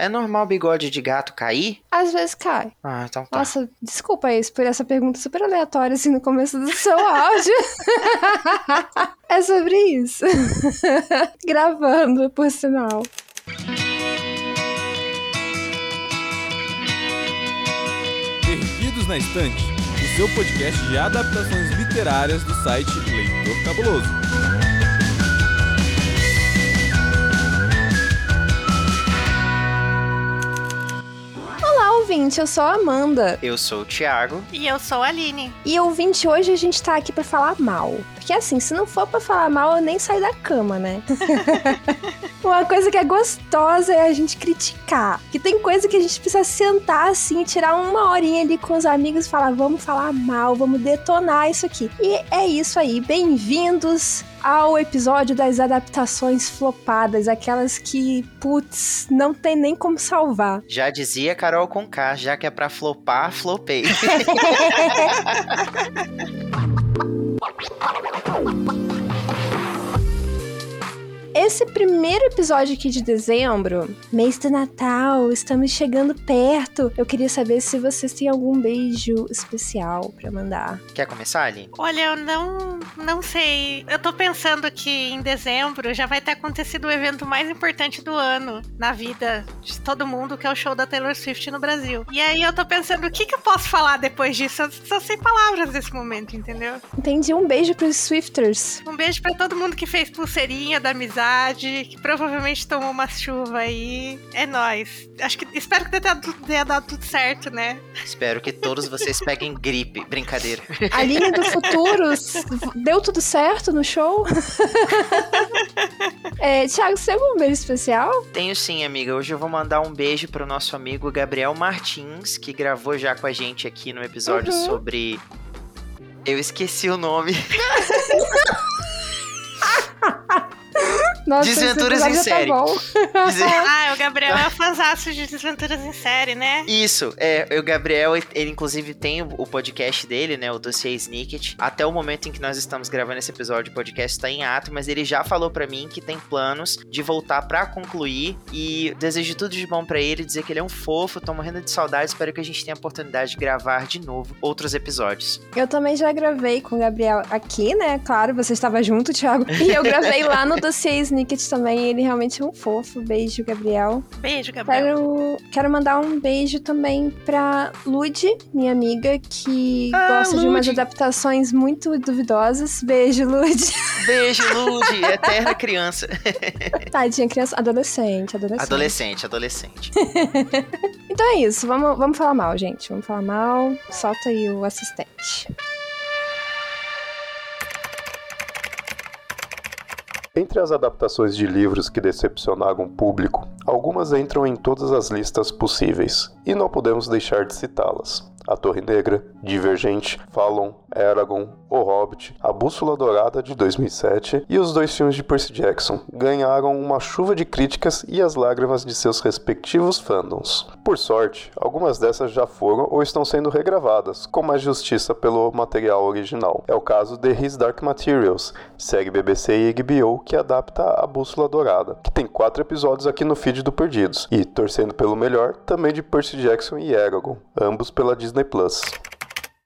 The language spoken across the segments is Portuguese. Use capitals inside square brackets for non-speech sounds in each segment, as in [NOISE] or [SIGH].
É normal o bigode de gato cair? Às vezes cai. Ah, então tá. Nossa, desculpa aí por essa pergunta super aleatória assim no começo do seu [LAUGHS] áudio. é sobre isso. [LAUGHS] Gravando, por sinal. Perdidos na Estante, o seu podcast de adaptações literárias do site Leitor Cabuloso. Ouvinte, eu sou a Amanda. Eu sou o Thiago. E eu sou a Aline. E ouvinte, hoje a gente tá aqui pra falar mal. Porque assim, se não for pra falar mal, eu nem saio da cama, né? [LAUGHS] Uma coisa que é gostosa é a gente criticar. Que tem coisa que a gente precisa sentar assim, tirar uma horinha ali com os amigos e falar: vamos falar mal, vamos detonar isso aqui. E é isso aí. Bem-vindos ao episódio das adaptações flopadas, aquelas que, putz, não tem nem como salvar. Já dizia Carol com K, já que é pra flopar, flopei. [LAUGHS] Oh, my God. Esse primeiro episódio aqui de dezembro, mês do Natal, estamos chegando perto. Eu queria saber se vocês têm algum beijo especial pra mandar. Quer começar, Aline? Olha, eu não, não sei. Eu tô pensando que em dezembro já vai ter acontecido o evento mais importante do ano na vida de todo mundo, que é o show da Taylor Swift no Brasil. E aí eu tô pensando, o que, que eu posso falar depois disso? Eu só sei palavras nesse momento, entendeu? Entendi. Um beijo pros Swifters. Um beijo pra todo mundo que fez pulseirinha da amizade, que provavelmente tomou uma chuva aí. É nóis. Acho que espero que tenha dado, tenha dado tudo certo, né? Espero que todos vocês peguem gripe. Brincadeira. Aline do futuro, deu tudo certo no show? [LAUGHS] é, Thiago, você tem algum beijo especial? Tenho sim, amiga. Hoje eu vou mandar um beijo pro nosso amigo Gabriel Martins, que gravou já com a gente aqui no episódio Uhum. sobre. Eu esqueci o nome. [LAUGHS] Nossa, Desventuras em já série. Tá [LAUGHS] [LAUGHS] Ah, o Gabriel é fãzaço de Desventuras em Série, né? Isso, é, o Gabriel, ele inclusive tem o, podcast dele, né, o Dossiê Snicket. Até o momento em que nós estamos gravando esse episódio, o podcast está em ato, mas ele já falou pra mim que tem planos de voltar pra concluir e desejo tudo de bom pra ele, dizer que ele é um fofo, tô morrendo de saudade, espero que a gente tenha a oportunidade de gravar de novo outros episódios. Eu também já gravei com o Gabriel aqui, né? Claro, você estava junto, Thiago. E eu gravei lá no dossiê Snicket também. Ele realmente é um fofo. Beijo, Gabriel. Beijo, Gabriel. Quero, quero mandar um beijo também pra Lud, minha amiga, que Ah, gosta de umas Lud. adaptações muito duvidosas. Beijo, Lud. Beijo, [LAUGHS] Lud, eterna criança. Tadinha, criança. Adolescente, adolescente. Adolescente, adolescente. [LAUGHS] Então é isso. Vamos, vamos falar mal, gente. Vamos falar mal. Solta aí o assistente. Entre as adaptações de livros que decepcionaram o público, algumas entram em todas as listas possíveis, e não podemos deixar de citá-las. A Torre Negra, Divergente, Fallon, Eragon, O Hobbit, A Bússola Dourada de 2007 e os dois filmes de Percy Jackson ganharam uma chuva de críticas e as lágrimas de seus respectivos fandoms. Por sorte, algumas dessas já foram ou estão sendo regravadas, com mais justiça pelo material original. É o caso de His Dark Materials, série BBC e HBO que adapta A Bússola Dourada, que tem quatro episódios aqui no feed do Perdidos, e, torcendo pelo melhor, também de Percy Jackson e Eragon, ambos pela Disney Plus.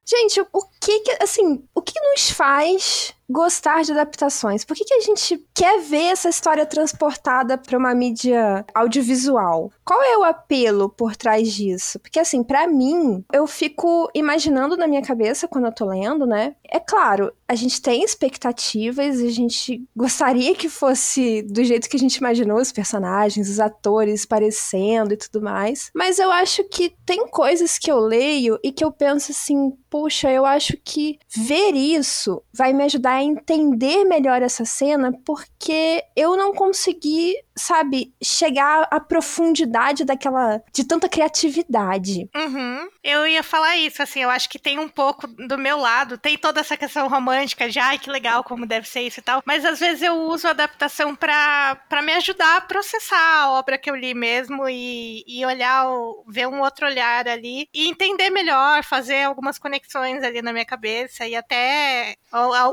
Gente, o que que, assim, o que nos faz gostar de adaptações? Por que, que a gente quer ver essa história transportada para uma mídia audiovisual? Qual é o apelo por trás disso? Porque, assim, pra mim, eu fico imaginando na minha cabeça quando eu tô lendo, né? É claro, a gente tem expectativas, a gente gostaria que fosse do jeito que a gente imaginou os personagens, os atores parecendo e tudo mais. Mas eu acho que tem coisas que eu leio e que eu penso assim, puxa, eu acho que ver isso vai me ajudar a entender melhor essa cena, porque eu não consegui, sabe, chegar à profundidade daquela. de tanta criatividade. Uhum. Eu ia falar isso, assim, eu acho que tem um pouco do meu lado, tem toda essa questão romântica de, ai, que legal, como deve ser isso e tal, mas às vezes eu uso a adaptação pra me ajudar a processar a obra que eu li mesmo e, e olhar, o- ver um outro olhar ali e entender melhor, fazer algumas conexões ali na minha cabeça e até,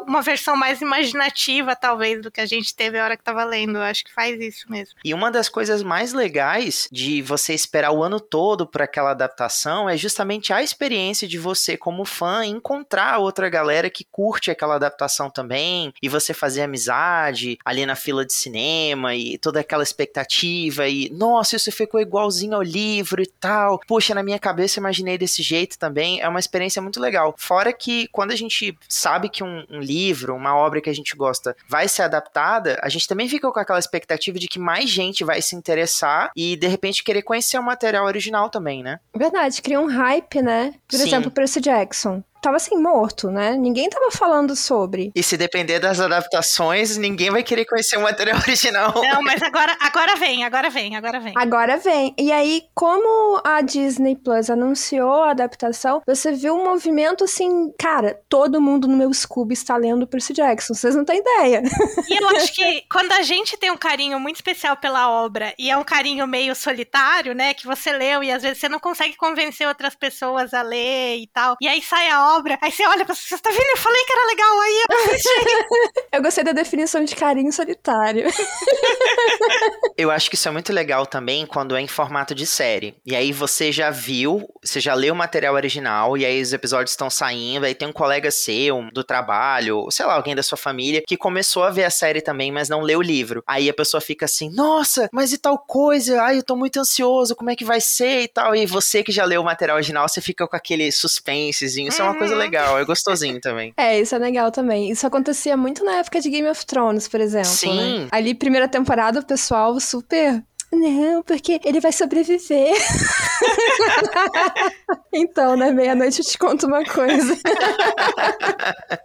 uma versão mais imaginativa, talvez, do que a gente teve a hora que tava lendo. Eu acho que faz isso mesmo. E uma das coisas mais legais de você esperar o ano todo para aquela adaptação é justamente a experiência de você, como fã, encontrar outra galera que curte aquela adaptação também, e você fazer amizade ali na fila de cinema, e toda aquela expectativa, e nossa, isso ficou igualzinho ao livro e tal. Poxa, na minha cabeça eu imaginei desse jeito também. É uma experiência muito legal. Fora que quando a gente sabe que um, um livro, uma obra que a gente gosta, vai ser adaptada, a gente também fica com aquela expectativa de que mais gente vai se interessar e de repente querer conhecer o material original também, né? Verdade, cria um hype, né? Por Sim. exemplo, Percy Jackson tava assim, morto, né? Ninguém tava falando sobre. E se depender das adaptações, ninguém vai querer conhecer o material [LAUGHS] original. Não, mas agora, agora vem, agora vem, agora vem. Agora vem. E aí, como a Disney Plus anunciou a adaptação, você viu um movimento assim, cara, todo mundo no meu Scooby está lendo Percy Jackson, vocês não têm ideia. [LAUGHS] E eu acho que quando a gente tem um carinho muito especial pela obra e é um carinho meio solitário, né, que você leu e às vezes você não consegue convencer outras pessoas a ler e tal, e aí sai a obra, aí você olha pra você, tá vendo? Eu falei que era legal, aí eu [LAUGHS] eu gostei da definição de carinho solitário. [LAUGHS] eu acho que isso é muito legal também quando é em formato de série. E aí você já viu, você já leu o material original, e aí os episódios estão saindo, aí tem um colega seu do trabalho, sei lá, alguém da sua família, que começou a ver a série também, mas não leu o livro. Aí a pessoa fica assim, nossa, mas e tal coisa? Ai, eu tô muito ansioso, como é que vai ser e tal. E você que já leu o material original, você fica com aquele suspensezinho. Isso é uma coisa legal, é gostosinho também. É, isso é legal também. Isso acontecia muito na época de Game of Thrones, por exemplo. Sim. Né? Ali, primeira temporada, o pessoal super não, porque ele vai sobreviver. [LAUGHS] então, né, meia-noite eu te conto uma coisa.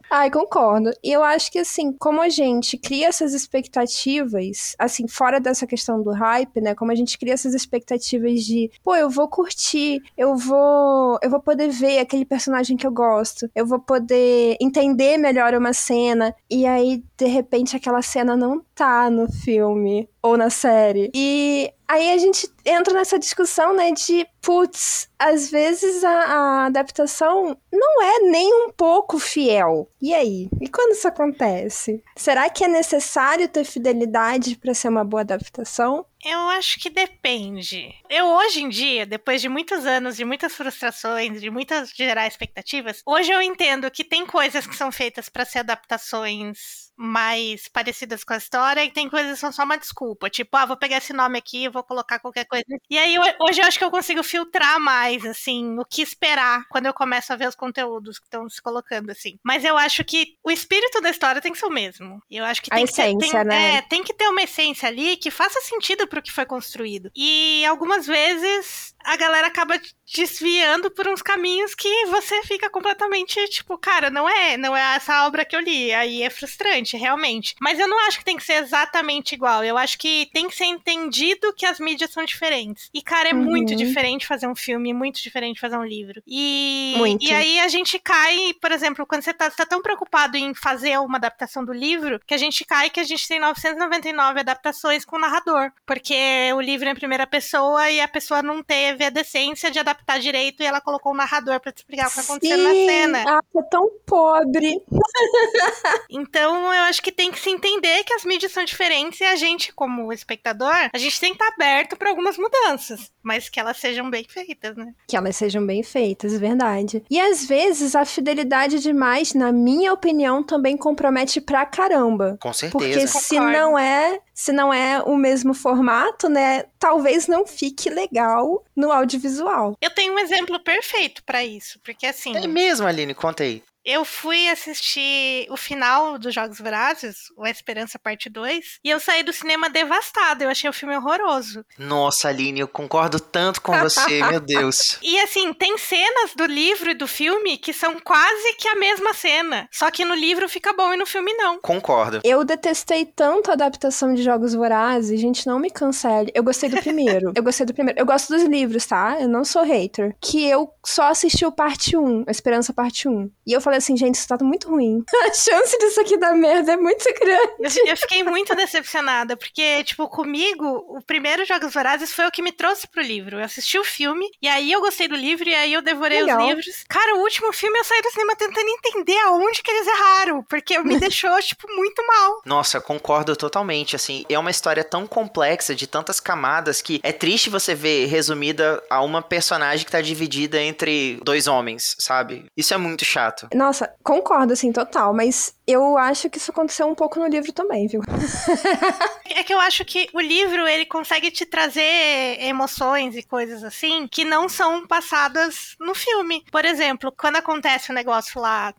Ai, concordo. E eu acho que, assim, como a gente cria essas expectativas, assim, fora dessa questão do hype, né, como a gente cria essas expectativas de, pô, eu vou curtir, eu vou, eu vou poder ver aquele personagem que eu gosto, eu vou poder entender melhor uma cena, e aí, de repente, aquela cena não tá no filme ou na série. E aí a gente entra nessa discussão, né, de putz, às vezes a, a, adaptação não é nem um pouco fiel. E aí? E quando isso acontece? Será que é necessário ter fidelidade para ser uma boa adaptação? Eu acho que depende. Eu, hoje em dia, depois de muitos anos, de muitas frustrações, de muitas gerar expectativas, hoje eu entendo que tem coisas que são feitas para ser adaptações mais parecidas com a história e tem coisas que são só uma desculpa. Tipo, ah, vou pegar esse nome aqui, vou colocar qualquer coisa. E aí, hoje eu acho que eu consigo filtrar mais, assim, o que esperar quando eu começo a ver os conteúdos que estão se colocando, assim. Mas eu acho que o espírito da história tem que ser o mesmo. Eu acho que tem a que essência, ter, tem, né? É, tem que ter uma essência ali que faça sentido pro que foi construído. E algumas vezes a galera acaba desviando por uns caminhos que você fica completamente tipo, cara, não é, não é essa obra que eu li. Aí é frustrante, realmente. Mas eu não acho que tem que ser exatamente igual. Eu acho que tem que ser entendido que as mídias são diferentes. E, cara, é Uhum. muito diferente fazer um filme, muito diferente fazer um livro. E, Muito. e aí a gente cai, por exemplo, quando você tá, você tá tão preocupado em fazer uma adaptação do livro, que a gente cai que a gente tem 999 adaptações com narrador. Porque o livro é em primeira pessoa e a pessoa não teve a decência de adaptar direito e ela colocou um narrador pra te explicar o que tá acontecendo na cena. Ah, é tão pobre. [LAUGHS] Então, eu acho que tem que se entender que as mídias são diferentes e a gente, como espectador, a gente tem que estar aberto para algumas mudanças, mas que elas sejam bem feitas, né? Que elas sejam bem feitas, é verdade. E às vezes a fidelidade demais, na minha opinião, também compromete pra caramba. Com Porque certeza. se Concordo. não é, se não é o mesmo formato, né, talvez não fique legal no audiovisual. Eu tenho um exemplo perfeito para isso, porque assim, É mesmo, Aline, conta aí. Eu fui assistir o final dos Jogos Vorazes, o A Esperança Parte 2, e eu saí do cinema devastada. Eu achei o filme horroroso. Nossa, Aline, eu concordo tanto com você, [LAUGHS] meu Deus. E assim, tem cenas do livro e do filme que são quase que a mesma cena. Só que no livro fica bom e no filme não. Concordo. Eu detestei tanto a adaptação de Jogos Vorazes, gente, não me cancele. Eu gostei do primeiro. eu gostei do primeiro. Eu gosto dos livros, tá? Eu não sou hater. Que eu só assisti o parte 1, a Esperança parte 1. E eu falei falei assim, gente, isso tá muito ruim. [LAUGHS] A chance disso aqui dar merda é muito grande. Eu, eu fiquei muito decepcionada, porque, tipo, comigo, o primeiro Jogos Vorazes foi o que me trouxe pro livro. Eu assisti o filme, e aí eu gostei do livro, e aí eu devorei Legal. os livros. Cara, o último filme eu saí do cinema tentando entender aonde que eles erraram, porque me [LAUGHS] deixou, tipo, muito mal. Nossa, concordo totalmente, assim, é uma história tão complexa, de tantas camadas, que é triste você ver resumida a uma personagem que tá dividida entre dois homens, sabe? Isso é muito chato. Nossa, concordo, assim, total, mas eu acho que isso aconteceu um pouco no livro também, viu? [LAUGHS] É que eu acho que o livro, ele consegue te trazer emoções e coisas assim, que não são passadas no filme. Por exemplo, quando acontece o um negócio lá...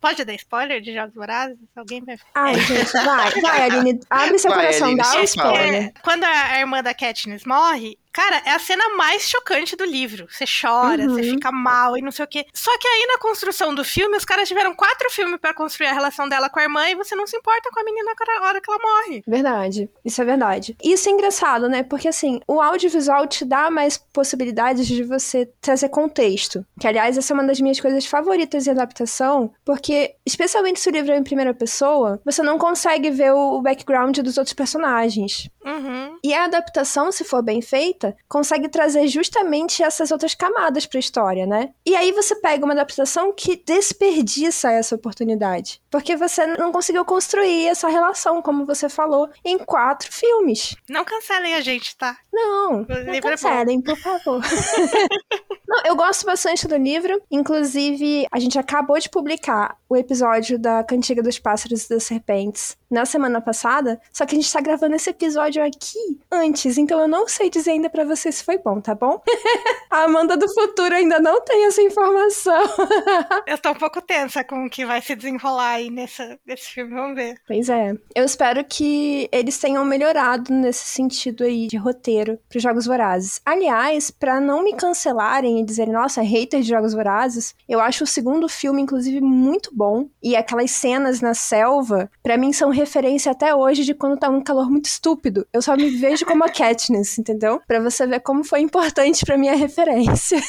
Pode dar spoiler de Jogos Vorazes? Alguém vai... Ai, [LAUGHS] gente, vai, vai, Aline, abre seu Vai, coração, Aline, dá só um spoiler. É, quando a, a irmã da Katniss morre, cara, é a cena mais chocante do livro. Você chora, Uhum. você fica mal e não sei o quê. Só que aí na construção do filme, os caras tiveram quatro filmes pra construir a relação dela com a irmã e você não se importa com a menina na hora que ela morre. Verdade, isso é verdade. Isso é engraçado, né? Porque assim, o audiovisual te dá mais possibilidades de você trazer contexto. Que, aliás, essa é uma das minhas coisas favoritas em adaptação, porque, especialmente se o livro é em primeira pessoa, você não consegue ver o o background dos outros personagens. Uhum. E a adaptação, se for bem feita, consegue trazer justamente essas outras camadas pra história, né? E aí você pega uma adaptação que desperdiça essa oportunidade. Porque você não conseguiu construir essa relação, como você falou, em quatro filmes. Não cancelem a gente, tá? Não, não é cancelem, por favor. [LAUGHS] não, eu gosto bastante do livro. Inclusive, a gente acabou de publicar o episódio da Cantiga dos Pássaros e das Serpentes na semana passada. Só que a gente tá gravando esse episódio aqui antes, então eu não sei dizer ainda pra você se foi bom, tá bom? [LAUGHS] a Amanda do futuro ainda não tem essa informação. [LAUGHS] Eu tô um pouco tensa com o que vai se desenrolar aí nessa, nesse filme, vamos ver. Pois é. Eu espero que eles tenham melhorado nesse sentido aí de roteiro pros Jogos Vorazes. Aliás, pra não me cancelarem e dizerem, nossa, hater de Jogos Vorazes, eu acho o segundo filme, inclusive, muito bom. E aquelas cenas na selva, pra mim, são referência até hoje de quando tá um calor muito estúpido. Eu só me vejo como a Katniss, entendeu? Pra você ver como foi importante pra minha [LAUGHS] referência.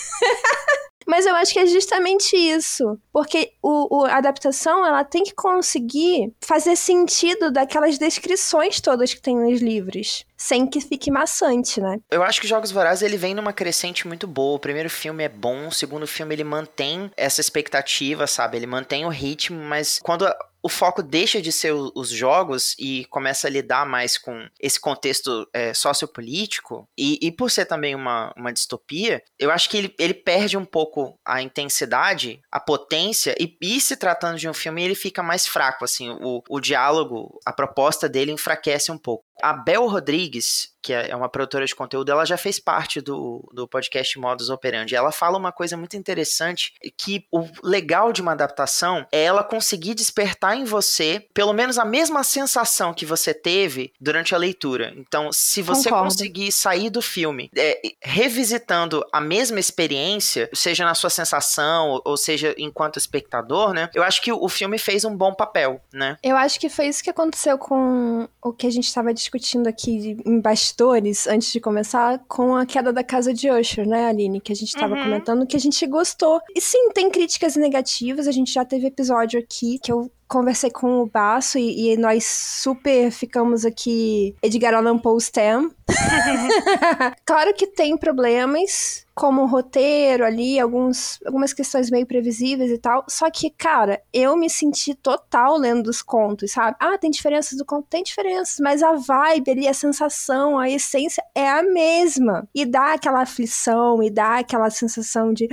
Mas eu acho que é justamente isso. Porque o, o- a adaptação, ela tem que conseguir fazer sentido daquelas descrições todas que tem nos livros. Sem que fique maçante, né? Eu acho que Jogos Vorazes ele vem numa crescente muito boa. O primeiro filme é bom, o segundo filme ele mantém essa expectativa, sabe? Ele mantém o ritmo, mas quando o foco deixa de ser os jogos e começa a lidar mais com esse contexto é, sociopolítico, e, e por ser também uma, uma distopia, eu acho que ele, ele perde um pouco a intensidade, a potência, e, e se tratando de um filme, ele fica mais fraco, assim, o, o diálogo, a proposta dele enfraquece um pouco. A Bel Rodrigues, que é uma produtora de conteúdo, ela já fez parte do, do podcast Modus Operandi. Ela fala uma coisa muito interessante, que o legal de uma adaptação é ela conseguir despertar em você pelo menos a mesma sensação que você teve durante a leitura. Então, se você Concordo. conseguir sair do filme é, revisitando a mesma experiência, seja na sua sensação, ou- ou seja enquanto espectador, né? Eu acho que o filme fez um bom papel, né? Eu acho que foi isso que aconteceu com o que a gente estava discutindo aqui em bastidores, antes de começar, com a queda da casa de Usher, né, Aline? Que a gente estava Uhum. comentando que a gente gostou. E sim, tem críticas negativas, a gente já teve episódio aqui que eu conversei com o Baço e, e nós super ficamos aqui Edgar Allan Poe Stam. [LAUGHS] claro que tem problemas, como roteiro ali, alguns, algumas questões meio previsíveis e tal. Só que, cara, eu me senti total lendo os contos, sabe? Ah, tem diferenças do conto? Tem diferenças, mas a vibe ali, a sensação, a essência é a mesma. E dá aquela aflição, e dá aquela sensação de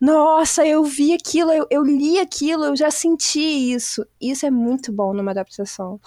nossa, eu vi aquilo, eu, eu li aquilo, eu já senti isso. Isso é muito bom numa adaptação.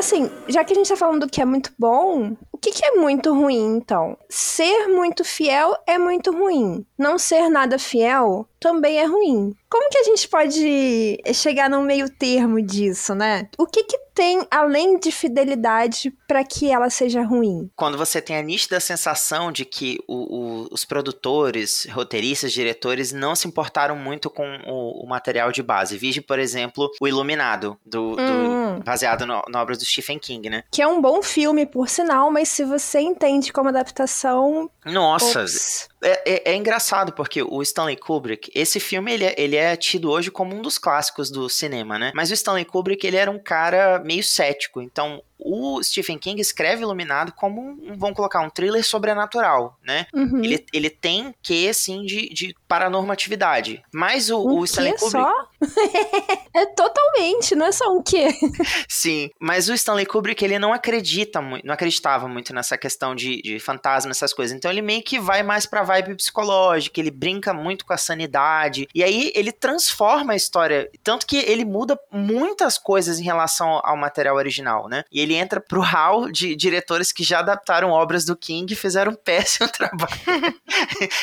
Assim, já que a gente tá falando do que é muito bom, que, que é muito ruim, então? Ser muito fiel é muito ruim. Não ser nada fiel também é ruim. Como que a gente pode chegar num meio termo disso, né? O que que tem além de fidelidade para que ela seja ruim? quando você tem a nítida sensação de que o- o- os produtores, roteiristas, diretores não se importaram muito com o, o material de base. Vige, por exemplo, O Iluminado, do, do- Hum. baseado no- na obra do Stephen King, né? Que é um bom filme, por sinal, mas se você entende como adaptação. Nossa, ops. É, é- é engraçado porque o Stanley Kubrick, esse filme ele é, ele é tido hoje como um dos clássicos do cinema, né? Mas o Stanley Kubrick ele era um cara meio cético, então o Stephen King escreve Iluminado como um, vamos colocar, um thriller sobrenatural, né? Uhum. Ele, ele tem que, assim, de, de paranormatividade. Mas o, Um o Stanley Kubrick. só? [LAUGHS] é totalmente, não é só um quê. [LAUGHS] Sim, mas o Stanley Kubrick ele não acredita muito, não acreditava muito nessa questão de, de fantasma, essas coisas. Então ele meio que vai mais pra vibe psicológica, ele brinca muito com a sanidade. E aí ele transforma a história, tanto que ele muda muitas coisas em relação ao material original, né? E ele entra pro hall de diretores que já adaptaram obras do King e fizeram um [LAUGHS] péssimo trabalho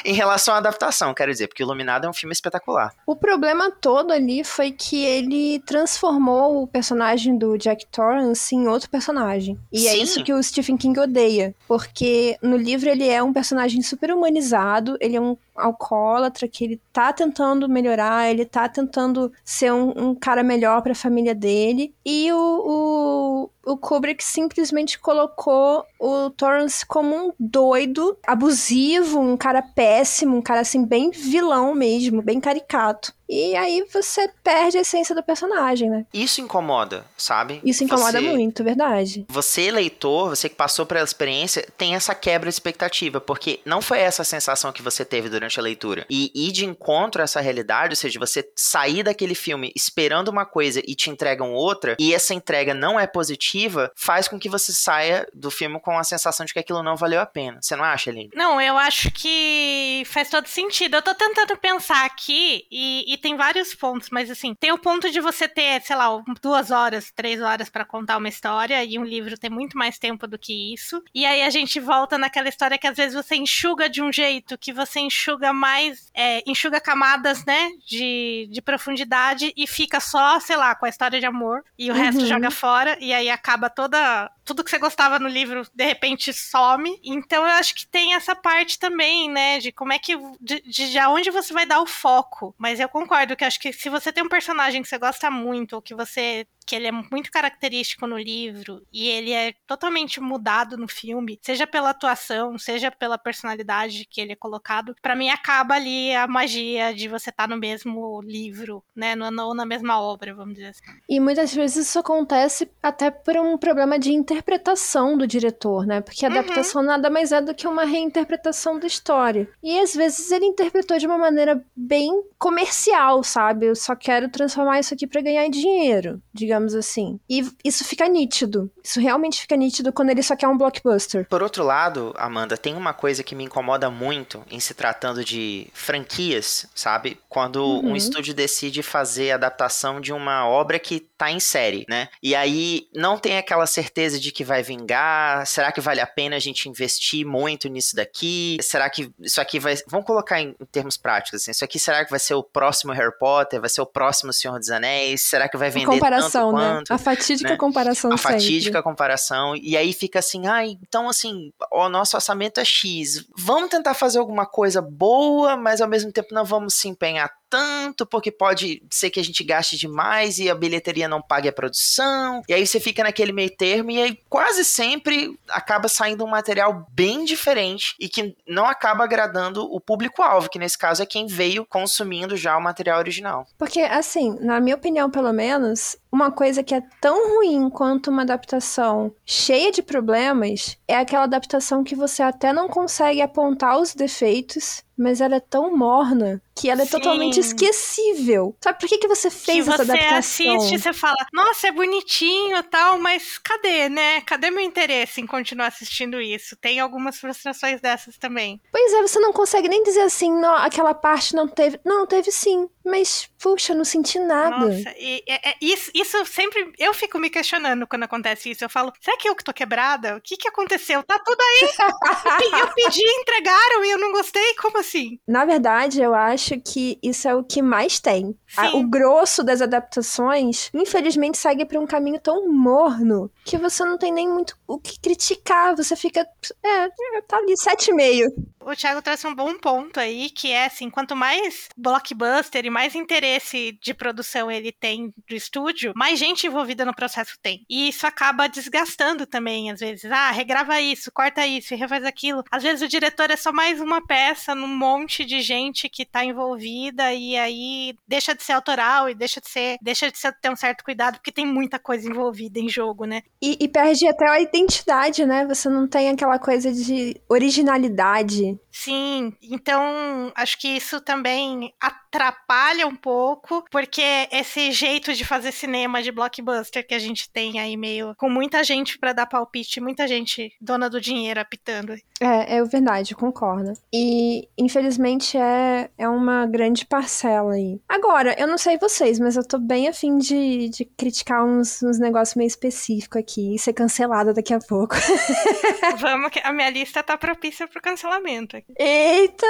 em relação à adaptação, quero dizer, porque Iluminado é um filme espetacular. O problema todo ali foi que ele transformou o personagem do Jack Torrance em outro personagem. E é Sim. isso que o Stephen King odeia. Porque no livro ele é um personagem super humanizado, ele é um alcoólatra que ele tá tentando melhorar, ele tá tentando ser um, um cara melhor pra família dele. E o, o, o Kubrick simplesmente colocou o Torrance como um doido, abusivo, um cara péssimo, um cara assim, bem vilão mesmo, bem caricato. E aí você perde a essência do personagem, né? Isso incomoda, sabe? Isso incomoda Você- muito, verdade. Você, leitor, você que passou pela experiência, tem essa quebra de expectativa, porque não foi essa a sensação que você teve durante a leitura. E ir de encontro a essa realidade, ou seja, você sair daquele filme esperando uma coisa e te entregam outra, e essa entrega não é positiva, faz com que você saia do filme com a sensação de que aquilo não valeu a pena. Você não acha, Aline? Não, eu acho que faz todo sentido. Eu tô tentando pensar aqui e, e tem vários pontos, mas assim, tem o ponto de você ter, sei lá, duas horas, três horas pra contar uma história e um livro tem muito mais tempo do que isso. E aí a gente volta naquela história que às vezes você enxuga de um jeito que você enxuga mais, é, enxuga camadas, né, de, de profundidade e fica só, sei lá, com a história de amor e o resto Uhum. joga fora e aí acaba toda tudo que você gostava no livro de repente some. Então eu acho que tem essa parte também, né, de como é que de, de, de aonde você vai dar o foco. Mas eu concordo que acho que se você tem um personagem que você gosta muito ou que você que ele é muito característico no livro e ele é totalmente mudado no filme, seja pela atuação, seja pela personalidade que ele é colocado, pra mim acaba ali a magia de você estar no mesmo livro, né, ou na mesma obra, vamos dizer assim. E muitas vezes isso acontece até por um problema de interpretação do diretor, né? Porque a Uhum. adaptação nada mais é do que uma reinterpretação da história. E às vezes ele interpretou de uma maneira bem comercial, sabe? Eu só quero transformar isso aqui pra ganhar dinheiro, digamos assim. E isso fica nítido. Isso realmente fica nítido quando ele só quer um blockbuster. Por outro lado, Amanda, tem uma coisa que me incomoda muito em se tratando de franquias, sabe? Quando Uhum. um estúdio decide fazer a adaptação de uma obra que tá em série, né? E aí não tem aquela certeza de que vai vingar. Será que vale a pena a gente investir muito nisso daqui? Será que isso aqui vai. Vamos colocar em, em termos práticos, assim. Isso aqui será que vai ser o próximo Harry Potter? Vai ser o próximo Senhor dos Anéis? Será que vai vender comparação, tanto né? A fatídica né? comparação a sempre. fatídica comparação, e aí fica assim, ah, então assim, o nosso orçamento é X, vamos tentar fazer alguma coisa boa, mas ao mesmo tempo não vamos se empenhar tanto, porque pode ser que a gente gaste demais e a bilheteria não pague a produção, e aí você fica naquele meio termo, e aí quase sempre acaba saindo um material bem diferente e que não acaba agradando o público-alvo, que nesse caso é quem veio consumindo já o material original. Porque, assim, na minha opinião, pelo menos, uma coisa que é tão ruim quanto uma adaptação cheia de problemas é aquela adaptação que você até não consegue apontar os defeitos, mas ela é tão morna que ela é Sim. totalmente esquecível. Sabe por que, que você Que fez essa você adaptação? assiste e você fala, nossa, é bonitinho e tal, mas cadê, né? Cadê meu interesse em continuar assistindo isso? Tem algumas frustrações dessas também. Pois é, você não consegue nem dizer assim, não, aquela parte não teve. Não, teve sim. Mas, puxa, não senti nada. Nossa, e, é- é- isso, isso sempre. Eu fico me questionando quando acontece isso. Eu falo, será que eu que tô quebrada? O que que aconteceu? Tá tudo aí. [LAUGHS] Eu pedi, entregaram e eu não gostei? Como assim? Na verdade, eu acho que isso é o que mais tem. A- o grosso das adaptações, infelizmente, segue por um caminho tão morno que você não tem nem muito o que criticar. Você fica. É, tá ali, 7,5. O Thiago trouxe um bom ponto aí, que é assim, quanto mais blockbuster e mais interesse de produção ele tem do estúdio, mais gente envolvida no processo tem. E isso acaba desgastando também, às vezes. Ah, regrava isso, corta isso e refaz aquilo. Às vezes o diretor é só mais uma peça num monte de gente que tá envolvida e aí deixa de ser autoral e deixa de ser, deixa de ser, ter um certo cuidado, porque tem muita coisa envolvida em jogo, né? E, e perde até a identidade, né? Você não tem aquela coisa de originalidade. Sim, então acho que isso também atrapalha um pouco, porque esse jeito de fazer cinema de blockbuster que a gente tem aí meio com muita gente para dar palpite, muita gente dona do dinheiro apitando. É, é verdade, concordo. E infelizmente é, é uma grande parcela aí. Agora, eu não sei vocês, mas eu tô bem afim de, de criticar uns, uns negócios meio específicos aqui e ser cancelada daqui a pouco. [LAUGHS] Vamos, que a minha lista tá propícia pro cancelamento. Eita!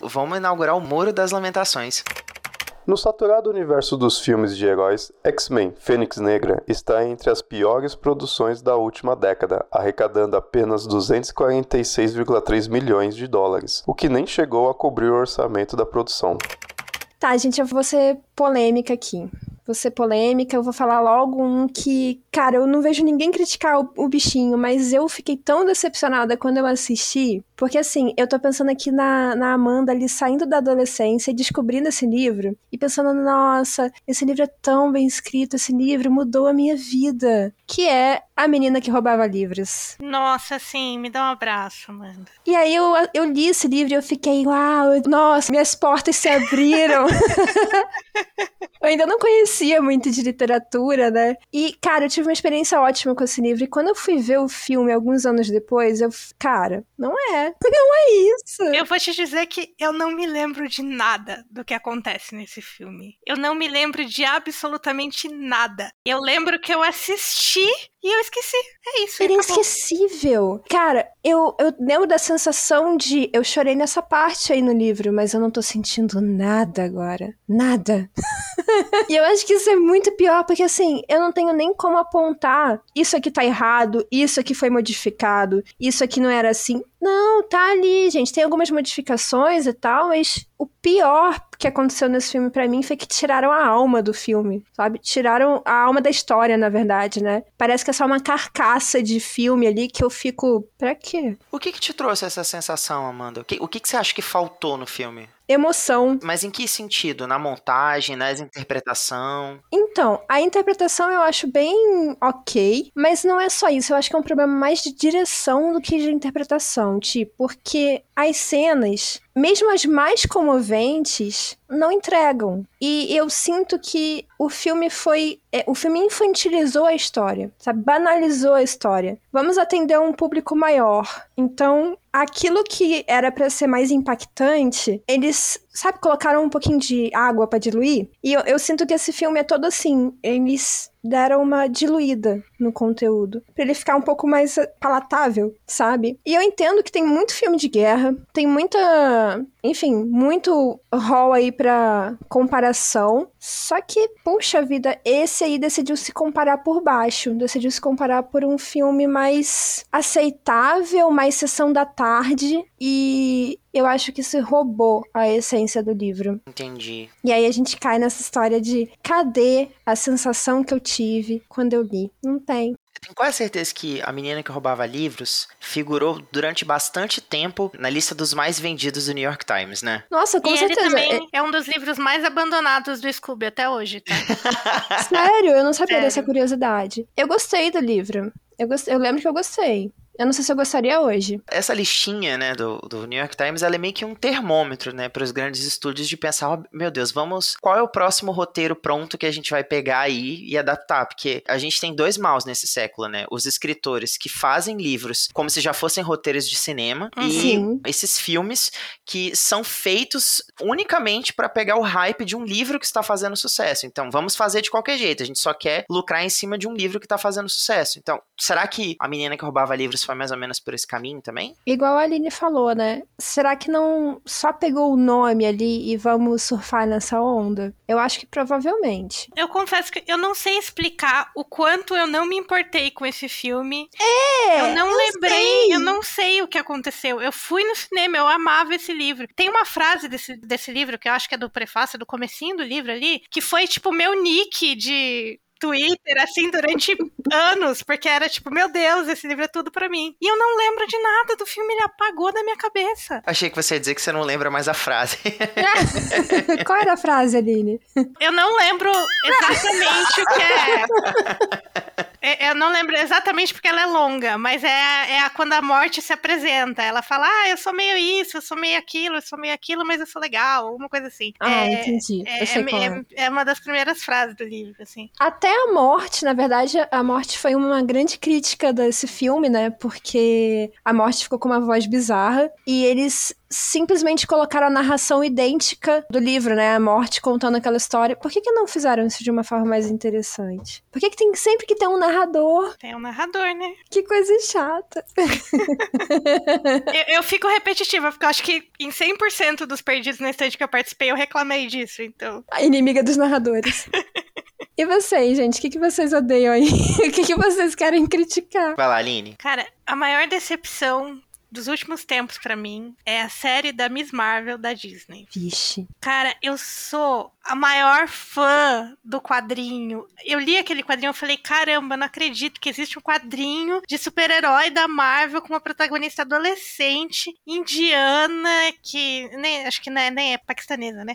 Vamos inaugurar o Muro das Lamentações. No saturado universo dos filmes de heróis, X-Men Fênix Negra está entre as piores produções da última década, arrecadando apenas 246,3 milhões de dólares, o que nem chegou a cobrir o orçamento da produção. Tá, gente, eu vou ser polêmica aqui. Vou ser polêmica, eu vou falar logo um que, cara, eu não vejo ninguém criticar o, o bichinho, mas eu fiquei tão decepcionada quando eu assisti, porque assim, eu tô pensando aqui na, na Amanda ali saindo da adolescência e descobrindo esse livro, e pensando, nossa, esse livro é tão bem escrito, esse livro mudou a minha vida. Que é A Menina que Roubava Livros. Nossa, sim, me dá um abraço, Amanda. E aí eu, eu li esse livro e eu fiquei, uau, nossa, minhas portas se abriram. [LAUGHS] eu ainda não conhecia muito de literatura, né? E, cara, eu tive uma experiência ótima com esse livro. E quando eu fui ver o filme alguns anos depois, eu, cara, não é. Não é isso. Eu vou te dizer que eu não me lembro de nada do que acontece nesse filme. Eu não me lembro de absolutamente nada. Eu lembro que eu assisti e eu esqueci. É isso. Era acabou. inesquecível. Cara, eu, eu lembro da sensação de. Eu chorei nessa parte aí no livro, mas eu não tô sentindo nada agora. Nada. [LAUGHS] e eu acho que isso é muito pior, porque assim, eu não tenho nem como apontar. Isso aqui tá errado, isso aqui foi modificado, isso aqui não era assim. Não, tá ali, gente. Tem algumas modificações e tal, mas o pior que aconteceu nesse filme para mim foi que tiraram a alma do filme, sabe? Tiraram a alma da história, na verdade, né? Parece que é só uma carcaça de filme ali que eu fico. Pra quê? O que que te trouxe essa sensação, Amanda? O que, o que, que você acha que faltou no filme? Emoção. Mas em que sentido? Na montagem, na interpretação? Então, a interpretação eu acho bem ok, mas não é só isso. Eu acho que é um problema mais de direção do que de interpretação. Tipo, porque as cenas, mesmo as mais comoventes, much. Não entregam. E eu sinto que o filme foi. É, o filme infantilizou a história, sabe? Banalizou a história. Vamos atender um público maior. Então, aquilo que era para ser mais impactante, eles, sabe, colocaram um pouquinho de água para diluir. E eu, eu, sinto que esse filme é todo assim. Eles deram uma diluída no conteúdo, para ele ficar um pouco mais palatável, sabe? E eu entendo que tem muito filme de guerra, tem muita, enfim, muito rol aí para comparação. Só que, puxa vida, esse aí decidiu se comparar por baixo, decidiu se comparar por um filme mais aceitável, mais sessão da tarde e eu acho que isso roubou a essência do livro. Entendi. E aí a gente cai nessa história de cadê a sensação que eu tive quando eu li? Não tem. Tenho quase certeza que A Menina que Roubava Livros figurou durante bastante tempo na lista dos mais vendidos do New York Times, né? Nossa, com e certeza. ele também é... é um dos livros mais abandonados do Scooby até hoje, tá? [LAUGHS] Sério? Eu não sabia Sério. dessa curiosidade. Eu gostei do livro. Eu, gost... eu lembro que eu gostei. Eu não sei se eu gostaria hoje. Essa listinha, né, do, do New York Times, ela é meio que um termômetro, né, para os grandes estúdios de pensar, oh, meu Deus, vamos, qual é o próximo roteiro pronto que a gente vai pegar aí e adaptar? Porque a gente tem dois maus nesse século, né? Os escritores que fazem livros como se já fossem roteiros de cinema Uhum. e Sim. esses filmes que são feitos unicamente para pegar o hype de um livro que está fazendo sucesso. Então, vamos fazer de qualquer jeito. A gente só quer lucrar em cima de um livro que está fazendo sucesso. Então, será que a menina que roubava livros Foi mais ou menos por esse caminho também? Igual a Aline falou, né? Será que não só pegou o nome ali e vamos surfar nessa onda? Eu acho que provavelmente. Eu confesso que eu não sei explicar o quanto eu não me importei com esse filme. É! Eu não eu lembrei, sei. eu não sei o que aconteceu. Eu fui no cinema, eu amava esse livro. Tem uma frase desse, desse livro, que eu acho que é do prefácio, do comecinho do livro ali, que foi tipo meu nick de Twitter, assim, durante anos, porque era tipo, meu Deus, esse livro é tudo pra mim. E eu não lembro de nada do filme, ele apagou da minha cabeça. Achei que você ia dizer que você não lembra mais a frase. [LAUGHS] Qual era a frase, Aline? Eu não lembro exatamente o que é. [LAUGHS] É, Eu não lembro exatamente porque ela é longa, mas é, é a, quando a morte se apresenta. Ela fala, ah, eu sou meio isso, eu sou meio aquilo, eu sou meio aquilo, mas eu sou legal, uma coisa assim. Ah, é, entendi. É, é- é. é- é uma das primeiras frases do livro, assim. Até a morte, na verdade, a morte foi uma grande crítica desse filme, né? Porque a morte ficou com uma voz bizarra e eles simplesmente colocaram a narração idêntica do livro, né? A morte contando aquela história. Por que, que não fizeram isso de uma forma mais interessante? Por que, que tem sempre que ter um narrador? Tem um narrador, né? Que coisa chata. [LAUGHS] Eu, eu fico repetitiva, porque eu acho que em 100% dos perdidos na estante que eu participei, eu reclamei disso, então. A inimiga dos narradores. [LAUGHS] E vocês, gente? O que, que vocês odeiam aí? [LAUGHS] O que, que vocês querem criticar? Vai lá, Aline. Cara, a maior decepção dos últimos tempos pra mim é a série da Miss Marvel da Disney. Vixe. Cara, eu sou a maior fã do quadrinho. Eu li aquele quadrinho e falei, caramba, não acredito que existe um quadrinho de super-herói da Marvel com uma protagonista adolescente, indiana, que nem, acho que não é, nem é paquistanesa, né?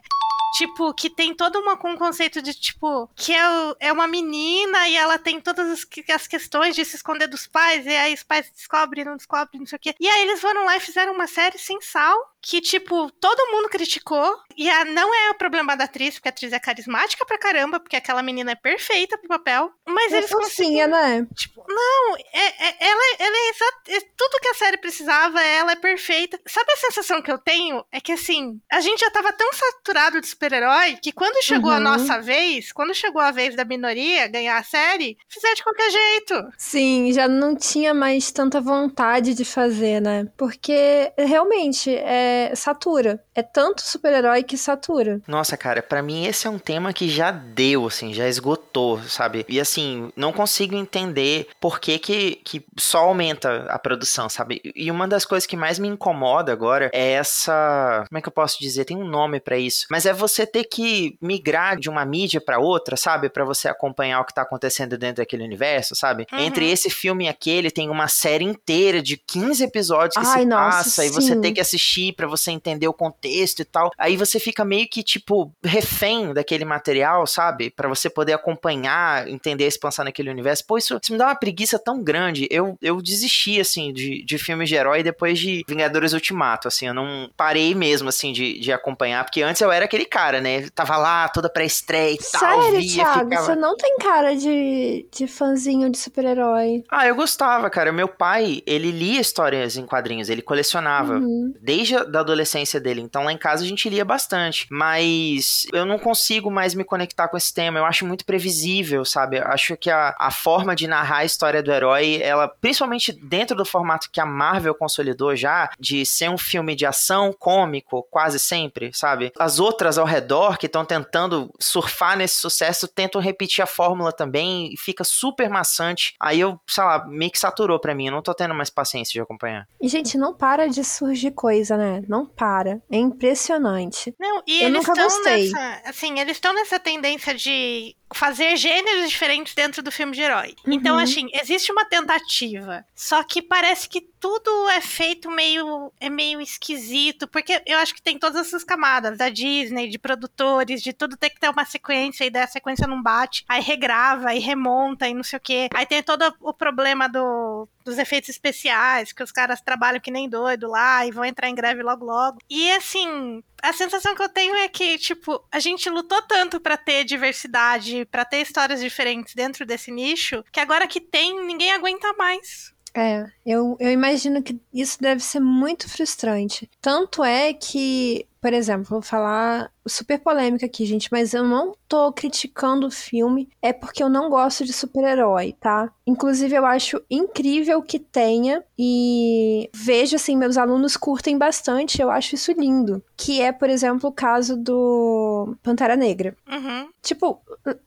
Tipo, que tem todo uma, um conceito de, tipo, que é, é uma menina e ela tem todas as, as questões de se esconder dos pais, e aí os pais descobrem, não descobrem, não sei o quê. E aí eles foram lá e fizeram uma série sem sal, que, tipo, todo mundo criticou. E a, não é o problema da atriz, porque a atriz é carismática pra caramba, porque aquela menina é perfeita pro papel. Mas eles Fofinha, né? Tipo, não, é, é- ela, ela é, é tudo que a série precisava, ela é perfeita. Sabe a sensação que eu tenho? É que assim, a gente já tava tão saturado de super-herói que quando chegou a Uhum. nossa vez, quando chegou a vez da minoria ganhar a série, fizeram de qualquer jeito. Sim, já não tinha mais tanta vontade de fazer, né? Porque realmente é satura. É tanto super-herói que satura. Nossa, cara, pra mim esse é um tema que já deu, assim, já esgotou, sabe? E assim, não consigo entender por que, que, que só aumenta a produção, sabe? E uma das coisas que mais me incomoda agora é essa. Como é que eu posso dizer? Tem um nome pra isso. Mas é você ter que migrar de uma mídia pra outra, sabe? Pra você acompanhar o que tá acontecendo dentro daquele universo, sabe? Uhum. Entre esse filme e aquele, tem uma série inteira de 15 episódios que Ai, se nossa, passa e você sim. tem que assistir pra você entender o contexto e tal. Aí você fica meio que, tipo, refém daquele material, sabe? Pra você poder acompanhar, entender a expansão naquele universo. Pô, isso, isso me dá uma preguiça tão grande. Eu, eu desisti, assim, de, de filmes de herói depois de Vingadores Ultimato, assim. Eu não parei mesmo, assim, de, de acompanhar. Porque antes eu era aquele cara, né? Tava lá, toda pré-estreia e tal. Sério, via, Thiago, ficava... você não tem cara de, de fãzinho de super-herói. Ah, eu gostava, cara. Meu pai, ele lia histórias em quadrinhos, ele colecionava. Uhum. Desde da adolescência dele. Então lá em casa a gente lia bastante. Mas eu não consigo mais me conectar com esse tema. Eu acho muito previsível, sabe? Eu acho que a, a forma de narrar a história do herói, ela, principalmente dentro do formato que a Marvel consolidou já, de ser um filme de ação cômico, quase sempre, sabe? As outras ao redor que estão tentando surfar nesse sucesso tentam repetir a fórmula também e fica super maçante. Aí eu, sei lá, meio que saturou pra mim. Eu não tô tendo mais paciência de acompanhar. E, gente, não para de surgir coisa, né? Não para. É impressionante. Não, e Eu eles nunca estão gostei. nessa, assim, eles estão nessa tendência de fazer gêneros diferentes dentro do filme de herói. Então, Uhum. assim, existe uma tentativa, só que parece que tudo é feito meio é meio esquisito, porque eu acho que tem todas essas camadas da Disney, de produtores, de tudo ter que ter uma sequência e daí a sequência não bate, aí regrava e remonta e não sei o quê. Aí tem todo o problema do dos efeitos especiais, que os caras trabalham que nem doido lá e vão entrar em greve logo logo. E assim, a sensação que eu tenho é que, tipo, a gente lutou tanto pra ter diversidade, pra ter histórias diferentes dentro desse nicho, que agora que tem, ninguém aguenta mais. É, eu, eu imagino que isso deve ser muito frustrante. Tanto é que por exemplo, vou falar super polêmica aqui, gente, mas eu não tô criticando o filme, é porque eu não gosto de super-herói, tá? Inclusive, eu acho incrível que tenha e vejo, assim, meus alunos curtem bastante, eu acho isso lindo. Que é, por exemplo, o caso do Pantera Negra. Uhum. Tipo,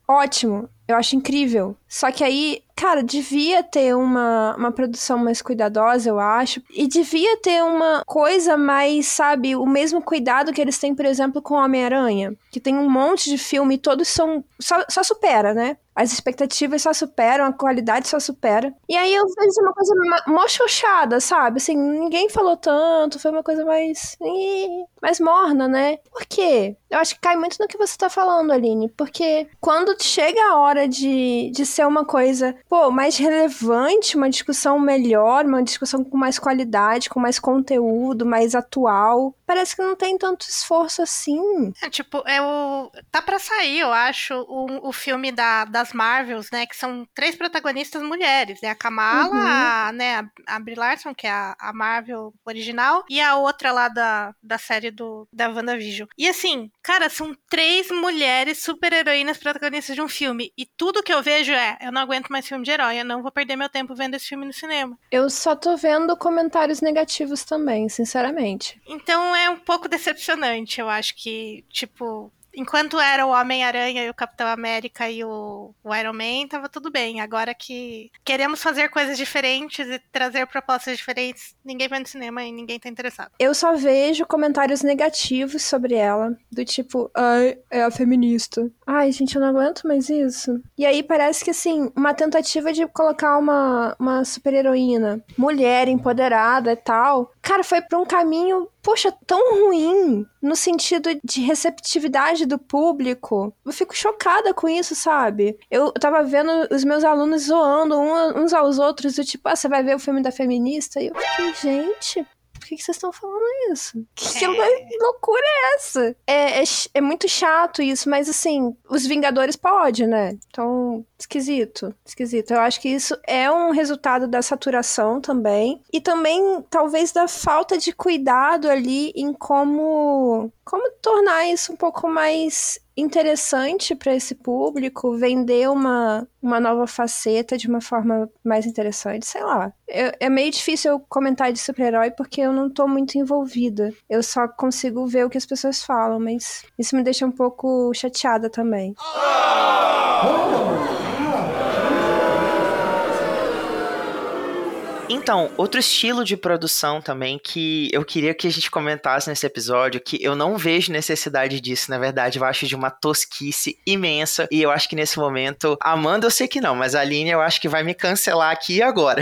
ótimo. Eu acho incrível. Só que aí, cara, devia ter uma, uma produção mais cuidadosa, eu acho. E devia ter uma coisa mais, sabe, o mesmo cuidado que eles têm, por exemplo, com Homem-Aranha. Que tem um monte de filme todos são. Só, só supera, né? As expectativas só superam, a qualidade só supera. E aí eu vejo uma coisa mochochada, sabe? Assim, ninguém falou tanto, foi uma coisa mais. mais morna, né? Por quê? Eu acho que cai muito no que você tá falando, Aline. Porque quando chega a hora de, de ser uma coisa, pô, mais relevante, uma discussão melhor, uma discussão com mais qualidade, com mais conteúdo, mais atual, parece que não tem tanto esforço assim. É, tipo, é o. Tá pra sair, eu acho, o, o filme da, das Marvels, né? Que são três protagonistas mulheres. É a Kamala, uhum. a, né? A, a Brie Larson, que é a, a Marvel original, e a outra lá da, da série do, da WandaVision. E assim, Cara, são três mulheres super-heroínas protagonistas de um filme. E tudo que eu vejo é: eu não aguento mais filme de herói, eu não vou perder meu tempo vendo esse filme no cinema. Eu só tô vendo comentários negativos também, sinceramente. Então é um pouco decepcionante, eu acho que, tipo, enquanto era o Homem-Aranha e o Capitão América e o, o, Iron Man, tava tudo bem. Agora que queremos fazer coisas diferentes e trazer propostas diferentes, ninguém vai no cinema e ninguém tá interessado. Eu só vejo comentários negativos sobre ela, do tipo, ai, é a feminista. Ai, gente, eu não aguento mais isso. E aí parece que, assim, uma tentativa de colocar uma, uma super-heroína, mulher, empoderada e tal, cara, foi pra um caminho poxa, tão ruim no sentido de receptividade do público. Eu fico chocada com isso, sabe? Eu tava vendo os meus alunos zoando uns aos outros, do tipo, ah, você vai ver o filme da feminista? E eu fiquei, gente, por que, vocês estão falando isso? Que, que é. loucura é essa? É, é, é, muito chato isso, mas assim, os Vingadores pode, né? Então, esquisito, esquisito. Eu acho que isso é um resultado da saturação também. E também, talvez, da falta de cuidado ali em como, como tornar isso um pouco mais interessante para esse público, vender uma, uma nova faceta de uma forma mais interessante, sei lá. Eu, é meio difícil eu comentar de super-herói porque eu não tô muito envolvida. Eu só consigo ver o que as pessoas falam, mas isso me deixa um pouco chateada também. Oh! Então, outro estilo de produção também que eu queria que a gente comentasse nesse episódio, que eu não vejo necessidade disso, na verdade, eu acho de uma tosquice imensa. E eu acho que nesse momento, Amanda eu sei que não, mas a Aline eu acho que vai me cancelar aqui agora.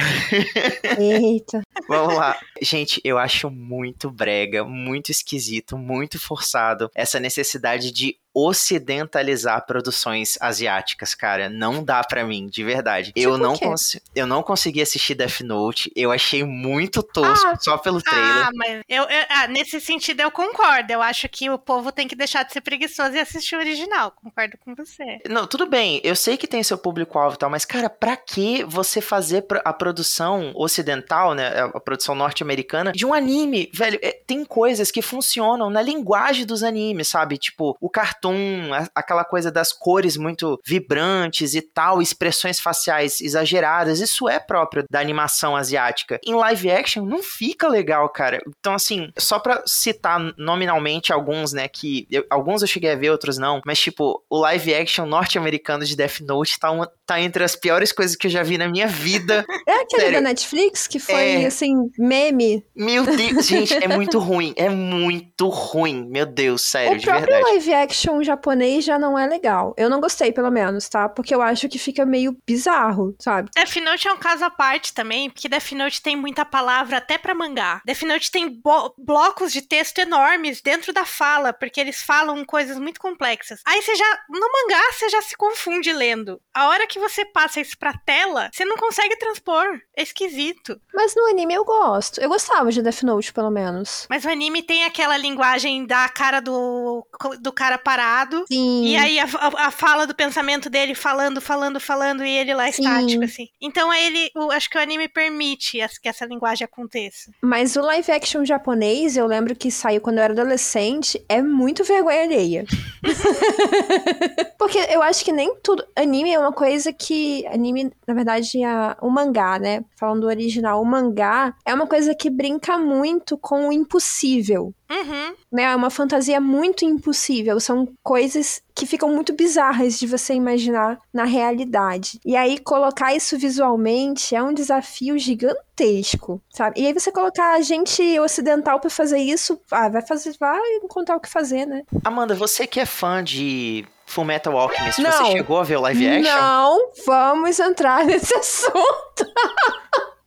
Eita. [LAUGHS] Vamos lá. Gente, eu acho muito brega, muito esquisito, muito forçado essa necessidade de ocidentalizar produções asiáticas, cara. Não dá para mim, de verdade. Tipo eu não consigo, eu não consegui assistir Death Note. Eu achei muito tosco ah, só pelo trailer. Ah, mas eu, eu ah, nesse sentido eu concordo. Eu acho que o povo tem que deixar de ser preguiçoso e assistir o original. Concordo com você. Não, tudo bem. Eu sei que tem seu público alvo e tal, mas cara, para que você fazer a produção ocidental, né, a produção norte-americana de um anime, velho? É, tem coisas que funcionam na linguagem dos animes, sabe? Tipo, o cartão cartoon, aquela coisa das cores muito vibrantes e tal, expressões faciais exageradas, isso é próprio da animação asiática. Em live action não fica legal, cara. Então, assim, só pra citar nominalmente alguns, né, que eu, alguns eu cheguei a ver, outros não, mas tipo, o live action norte-americano de Death Note tá, uma, tá entre as piores coisas que eu já vi na minha vida. [LAUGHS] É aquele Sério. da Netflix que foi, é... assim, meme? Meu Deus, gente, é muito [LAUGHS] ruim, é muito ruim, meu Deus, sério, o de verdade. O live action um japonês já não é legal. Eu não gostei, pelo menos, tá? Porque eu acho que fica meio bizarro, sabe? Death Note é um caso à parte também, porque Death Note tem muita palavra até para mangá. Death Note tem blocos de texto enormes dentro da fala, porque eles falam coisas muito complexas. Aí você já, no mangá, você já se confunde lendo. A hora que você passa isso pra tela, você não consegue transpor. É esquisito. Mas no anime eu gosto. Eu gostava de Death Note, pelo menos. Mas o anime tem aquela linguagem da cara do, do cara parar parado. Sim. E aí a, a- a fala do pensamento dele falando, falando, falando, e ele lá Sim. estático, assim. Então aí ele. o- acho que o anime permite que essa linguagem aconteça. Mas o live action japonês, eu lembro que saiu quando eu era adolescente, é muito vergonha alheia. [LAUGHS] Porque eu acho que nem tudo. Anime é uma coisa que. Anime, na verdade, a, o mangá, né? Falando do original, o mangá é uma coisa que brinca muito com o impossível. Uhum. Né? É uma fantasia muito impossível. São coisas que ficam muito bizarras de você imaginar na realidade. E aí, colocar isso visualmente é um desafio gigantesco, sabe? E aí, você colocar a gente ocidental pra fazer isso, ah, vai fazer, vai encontrar o que fazer, né? Amanda, você que é fã de Full Metal Alchemist, Não. você chegou a ver o live action? Não vamos entrar [LAUGHS] nesse assunto.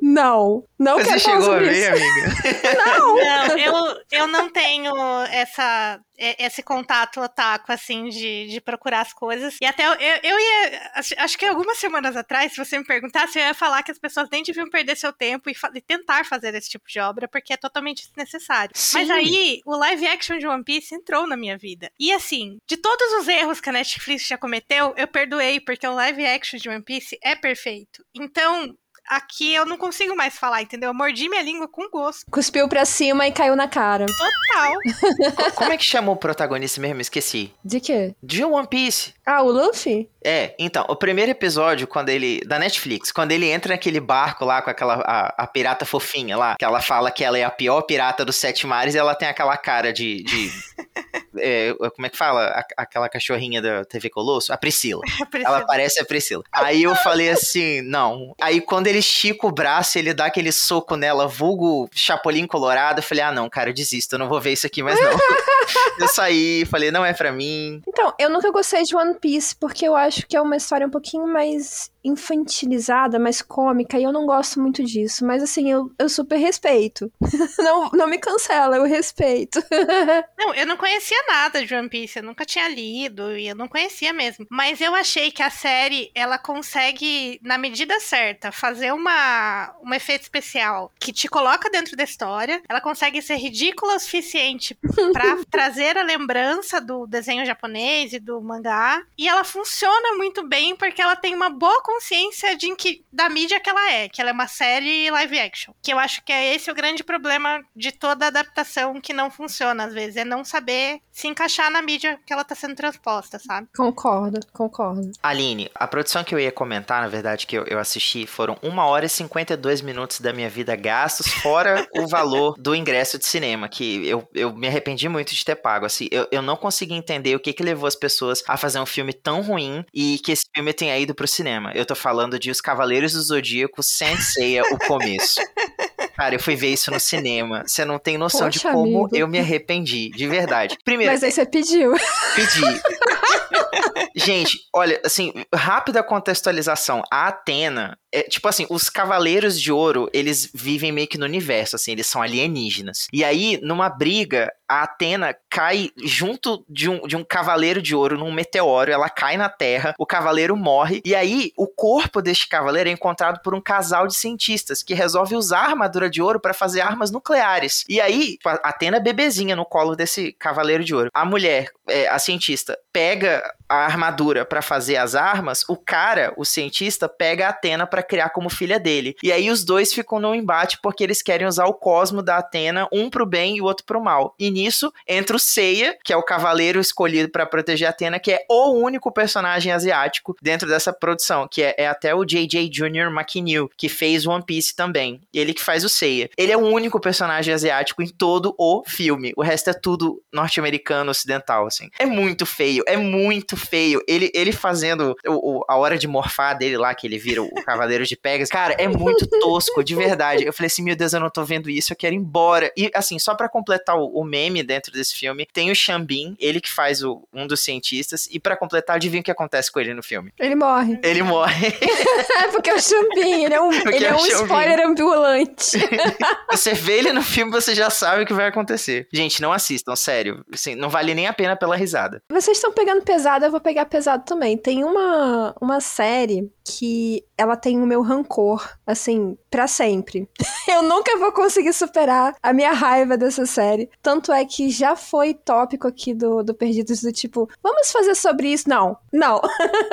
Não, não Você quero falar chegou a sobre ver, isso. amiga? [LAUGHS] Não. Não, eu, eu não tenho essa, esse contato otaku, assim, de, de procurar as coisas. E até eu, eu, ia. acho- que algumas semanas atrás, se você me perguntasse, eu ia falar que as pessoas nem deviam perder seu tempo e, e tentar fazer esse tipo de obra, porque é totalmente desnecessário. Sim. Mas aí, o live action de One Piece entrou na minha vida. E assim, de todos os erros que a Netflix já cometeu, eu perdoei, porque o live action de One Piece é perfeito. Então. Aqui eu não consigo mais falar, entendeu? Eu mordi minha língua com gosto. Cuspiu pra cima e caiu na cara. Total. [LAUGHS] Co- Como é que chamou o protagonista mesmo? Esqueci. De quê? De One Piece. Ah, o Luffy? É, então, o primeiro episódio, quando ele. Da Netflix, quando ele entra naquele barco lá com aquela. A, a pirata fofinha lá, que ela fala que ela é a pior pirata dos sete mares e ela tem aquela cara de. de é, como é que fala? A- aquela cachorrinha da TV Colosso? [LAUGHS] A Priscila. Ela parece a Priscila. Aí eu falei assim, não. Aí quando ele estica o braço, ele dá aquele soco nela, vulgo Chapolin Colorado, eu falei, ah não, cara, eu desisto, eu não vou ver isso aqui mais não. [LAUGHS] eu saí, falei, não é pra mim. Então, eu nunca gostei de One Piece, porque eu acho que é uma história um pouquinho mais infantilizada, mais cômica, e eu não gosto muito disso. Mas assim, eu, eu super respeito. [LAUGHS] não, não me cancela, eu respeito. [LAUGHS] Não, eu não conhecia nada de One Piece, eu nunca tinha lido e eu não conhecia mesmo. Mas eu achei que a série, ela consegue, na medida certa, fazer uma, um efeito especial que te coloca dentro da história. Ela consegue ser ridícula o suficiente pra [LAUGHS] trazer a lembrança do desenho japonês e do mangá. E ela funciona muito bem porque ela tem uma boa consciência de que, da mídia que ela é, que ela é uma série live action. Que eu acho que é esse o grande problema de toda adaptação que não funciona às vezes, é não saber se encaixar na mídia que ela tá sendo transposta, sabe? concordo, concordo. Aline, a produção que eu ia comentar, na verdade, que eu, eu assisti, foram 1 hora e 52 minutos da minha vida gastos, fora o [LAUGHS] valor do ingresso de cinema, que eu, eu me arrependi muito de ter pago. Assim, eu, eu não consegui entender o que, que levou as pessoas a fazer um filme tão ruim e que esse filme tenha ido pro cinema. Eu tô falando de Os Cavaleiros do Zodíaco sem ceia, o começo. [LAUGHS] Cara, eu fui ver isso no cinema. Você não tem noção de Poxa, como amigo. eu me arrependi, de verdade. Primeiro, Mas aí você pediu. Pedi. Gente, olha, assim, rápida contextualização. A Atena, é, tipo assim, os Cavaleiros de Ouro, eles vivem meio que no universo, assim, eles são alienígenas. E aí, numa briga, a Atena cai junto de um, de um Cavaleiro de Ouro num meteoro, ela cai na Terra, o Cavaleiro morre, e aí o corpo deste Cavaleiro é encontrado por um casal de cientistas que resolve usar a armadura de ouro para fazer armas nucleares. E aí, tipo, a Atena é bebezinha no colo desse Cavaleiro de Ouro. A mulher, é, a cientista, pega that a armadura para fazer as armas, o cara, o cientista, pega a Atena para criar como filha dele. E aí os dois ficam num embate porque eles querem usar o cosmo da Atena, um pro bem e o outro pro mal. E nisso entra o Seiya, que é o cavaleiro escolhido para proteger a Atena, que é o único personagem asiático dentro dessa produção, que é, é até o J.J. Jr. McNeil, que fez One Piece também. Ele que faz o Seiya. Ele é o único personagem asiático em todo o filme. O resto é tudo norte-americano, ocidental, assim. É muito feio, é muito feio. Ele, ele fazendo o, o- a hora de morfar dele lá, que ele vira o Cavaleiro de Pegasus. Cara, é muito tosco, de verdade. Eu falei assim, meu Deus, eu não tô vendo isso, eu quero ir embora. E, assim, só pra completar o, o meme dentro desse filme, tem o Xambin, ele que faz o- um dos cientistas, e pra completar, adivinha o que acontece com ele no filme? Ele morre. Ele morre. É [LAUGHS] porque é o Chumbinho, ele é um, Porque ele é é um spoiler ambulante. [LAUGHS] Você vê ele no filme, você já sabe o que vai acontecer. Gente, não assistam, sério. Assim, não vale nem a pena pela risada. Vocês estão pegando pesado, eu vou pegar pesado também. Tem uma, uma série que ela tem o meu rancor, assim, para sempre. [LAUGHS] eu nunca vou conseguir superar a minha raiva dessa série. Tanto é que já foi tópico aqui do, do Perdidos do tipo, vamos fazer sobre isso? Não, não.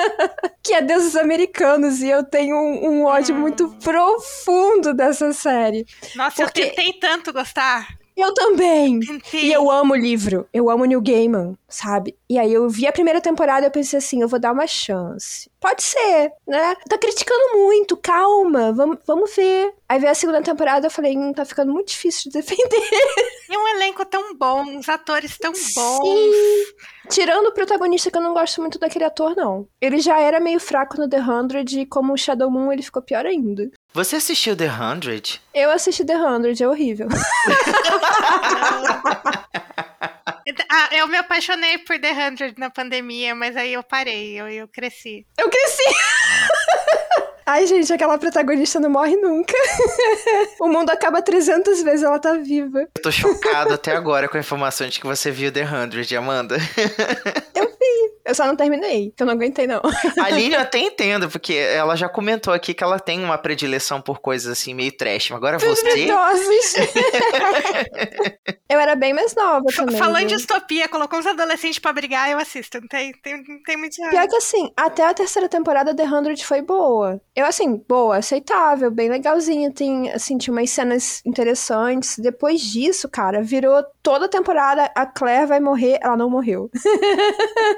[LAUGHS] que é deuses americanos e eu tenho um, um ódio hum. muito profundo dessa série. Nossa, porque... eu tentei tanto gostar. Eu também! E eu amo o livro. Eu amo Neil Gaiman, sabe? E aí eu vi a primeira temporada e eu pensei assim, eu vou dar uma chance. Pode ser, né? Tá criticando muito, calma, vamos, vamos ver. Aí veio a segunda temporada eu falei, hum, tá ficando muito difícil de defender. [LAUGHS] E um elenco tão bom, uns atores tão bons. Sim. Tirando o protagonista, que eu não gosto muito daquele ator, não. Ele já era meio fraco no The Hundred e como o Shadow Moon ele ficou pior ainda. Você assistiu The Hundred? Eu assisti The Hundred, é horrível. [LAUGHS] ah, eu me apaixonei por The Hundred na pandemia, mas aí eu parei, eu, eu cresci. Eu cresci! [LAUGHS] Ai, gente, aquela protagonista não morre nunca. [LAUGHS] o mundo acaba 300 vezes, ela tá viva. Eu tô chocado até agora com a informação de que você viu The Hundred, Amanda. eu vi. Eu só não terminei, que eu não aguentei, não. A [LAUGHS] Aline eu até entendo, porque ela já comentou aqui que ela tem uma predileção por coisas assim, meio trash. Agora você. [LAUGHS] eu era bem mais nova também. Falando viu? de distopia, colocou uns adolescentes pra brigar, eu assisto. Não tem, tem, tem muito. Pior que assim, até a terceira temporada The Hundred foi boa. Eu, assim, boa, aceitável, bem legalzinha. Tem, assim, tinha umas cenas interessantes. Depois disso, cara, virou toda temporada a Claire vai morrer. Ela não morreu. [LAUGHS]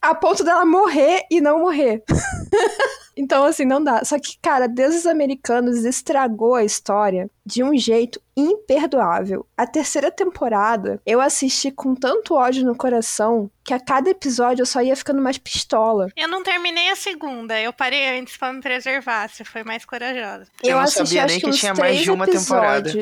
a ponto dela morrer e não morrer. [LAUGHS] então, assim, não dá. Só que, cara, Deuses Americanos estragou a história de um jeito imperdoável. A terceira temporada eu assisti com tanto ódio no coração que a cada episódio eu só ia ficando mais pistola. Eu não terminei a segunda, eu parei antes para me preservar, você foi mais corajosa. Eu, eu não assisti, sabia nem que, que tinha mais de uma temporada.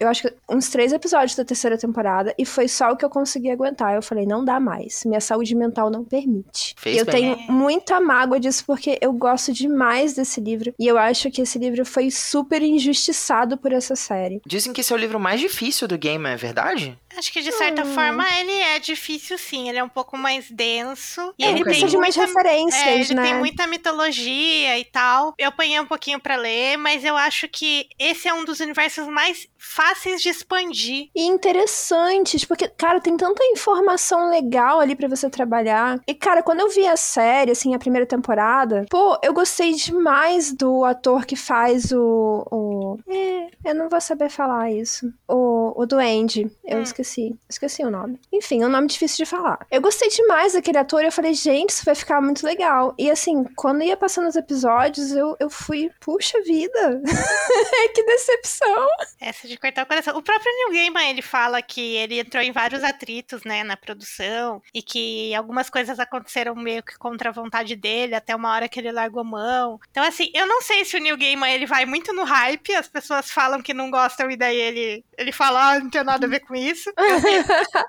Eu acho que uns três episódios da terceira temporada e foi só o que eu consegui aguentar. Eu falei, não dá mais, minha saúde mental não permite. Fez eu bem. tenho muita mágoa disso porque eu gosto demais desse livro e eu acho que esse livro foi super injustiçado por essa série. Dizem que esse é o livro mais difícil do game, é verdade? Acho que de certa hum. forma ele é difícil sim, ele é um pouco mais denso. E é, ele, ele precisa de mais referências, é, ele né? tem muita mitologia e tal. Eu apanhei um pouquinho para ler, mas eu acho que esse é um dos universos mais fáceis de expandir. E interessantes, porque, cara, tem tanta informação legal ali para você trabalhar. E, cara, quando eu vi a série, assim, a primeira temporada, pô, eu gostei demais do ator que faz o. o... É, eu não vou saber falar isso. O, o Duende. Eu hum. esqueci. Esqueci o nome. Enfim, é um nome difícil de falar. Eu gostei demais daquele ator e eu falei, gente, isso vai ficar muito legal. E assim, quando ia passando os episódios, eu, eu fui, puxa vida. [LAUGHS] que decepção. Essa de cortar o coração. O próprio Neil Gaiman, ele fala que ele entrou em vários atritos, né, na produção. E que algumas coisas aconteceram meio que contra a vontade dele, até uma hora que ele largou mão. Então, assim, eu não sei se o Neil Gaiman, ele vai muito no hype, as pessoas falam que não gostam e daí ele, ele fala, ah, não tem nada a ver com isso.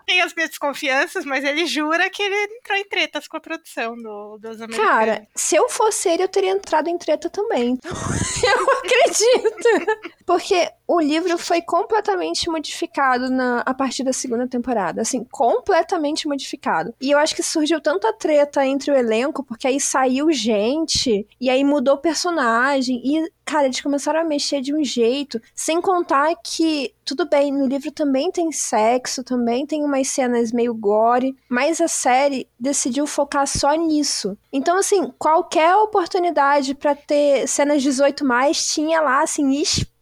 Tem as minhas desconfianças, mas ele jura que ele entrou em tretas com a produção do, dos americanos. Cara, se eu fosse ele, eu teria entrado em treta também. [LAUGHS] eu acredito. Porque o livro foi completamente modificado na, a partir da segunda temporada. Assim, completamente modificado. E eu acho que surgiu tanta treta entre o elenco, porque aí saiu gente, e aí mudou personagem, e cara, eles começaram a mexer de um jeito, sem contar que, tudo bem, no livro também tem sexo, também tem umas cenas meio gore, mas a série decidiu focar só nisso. Então, assim, qualquer oportunidade para ter cenas 18 mais tinha lá, assim,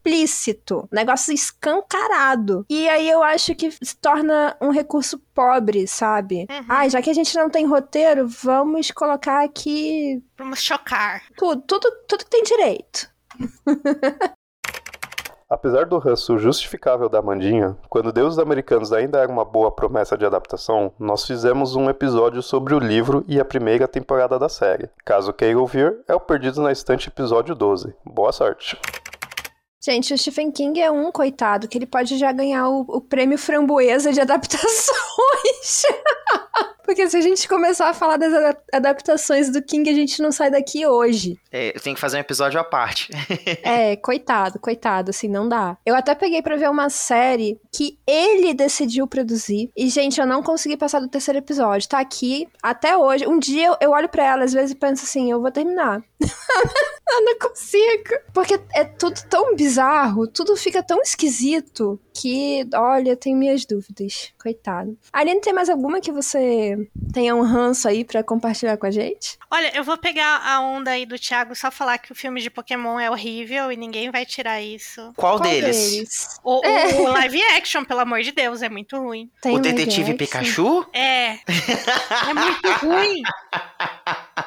explícito, negócio escancarado. E aí eu acho que se torna um recurso pobre, sabe? Uhum. Ah, já que a gente não tem roteiro, vamos colocar aqui. Vamos chocar. Tudo, tudo, tudo que tem direito. [LAUGHS] Apesar do ranço justificável da Mandinha, quando Deuses Americanos ainda era uma boa promessa de adaptação, nós fizemos um episódio sobre o livro e a primeira temporada da série. Caso queira ouvir, é o Perdidos na Estante episódio 12. Boa sorte! Gente, o Stephen King é um coitado, que ele pode já ganhar o, o prêmio framboesa de adaptações. [LAUGHS] Porque se a gente começar a falar das adap- adaptações do King, a gente não sai daqui hoje. É, eu tenho que fazer um episódio à parte. [LAUGHS] É, coitado, coitado, assim, não dá. Eu até peguei pra ver uma série que ele decidiu produzir. E, gente, eu não consegui passar do terceiro episódio. Tá aqui até hoje. Um dia eu, eu olho pra ela, às vezes, e penso assim, eu vou terminar. [LAUGHS] eu não consigo. Porque é tudo tão bizarro, tudo fica tão esquisito que, olha, eu tenho minhas dúvidas. Coitado. Aline, tem mais alguma que você tenha um ranço aí pra compartilhar com a gente? Olha, eu vou pegar a onda aí do Thiago só falar que o filme de Pokémon é horrível e ninguém vai tirar isso. Qual, Qual deles? O, o- É. o live action, pelo amor de Deus, é muito ruim. Tem O Detetive? Pikachu? É. [LAUGHS] É muito ruim.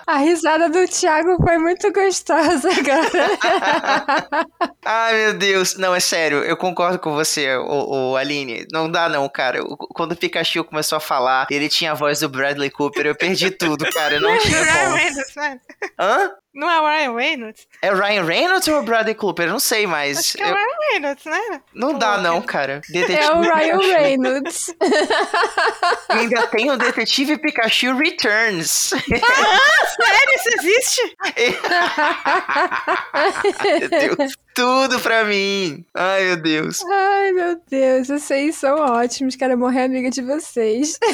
A risada do Thiago foi muito gostosa [LAUGHS] agora. Ai, meu Deus. Não, é sério, eu concordo com você, o, Aline. Não dá, não, cara. O- Quando o Pikachu começou a falar, ele tinha a voz do Bradley Cooper, eu perdi tudo, cara. Eu não [LAUGHS] tinha o Ryan como. Hã? Não é o Ryan Reynolds? É o Ryan Reynolds ou o Bradley Cooper? Eu não sei, mas. Acho que é o eu- Ryan Reynolds, né? Não dá, não, cara. Detetive É o Ryan. Reynolds. [LAUGHS] Ainda tem o Detetive Pikachu Returns. Sério, isso existe? meu Deus. Tudo pra mim. Ai, meu Deus. Ai, meu Deus, vocês são ótimos. Quero morrer amiga de vocês. [LAUGHS]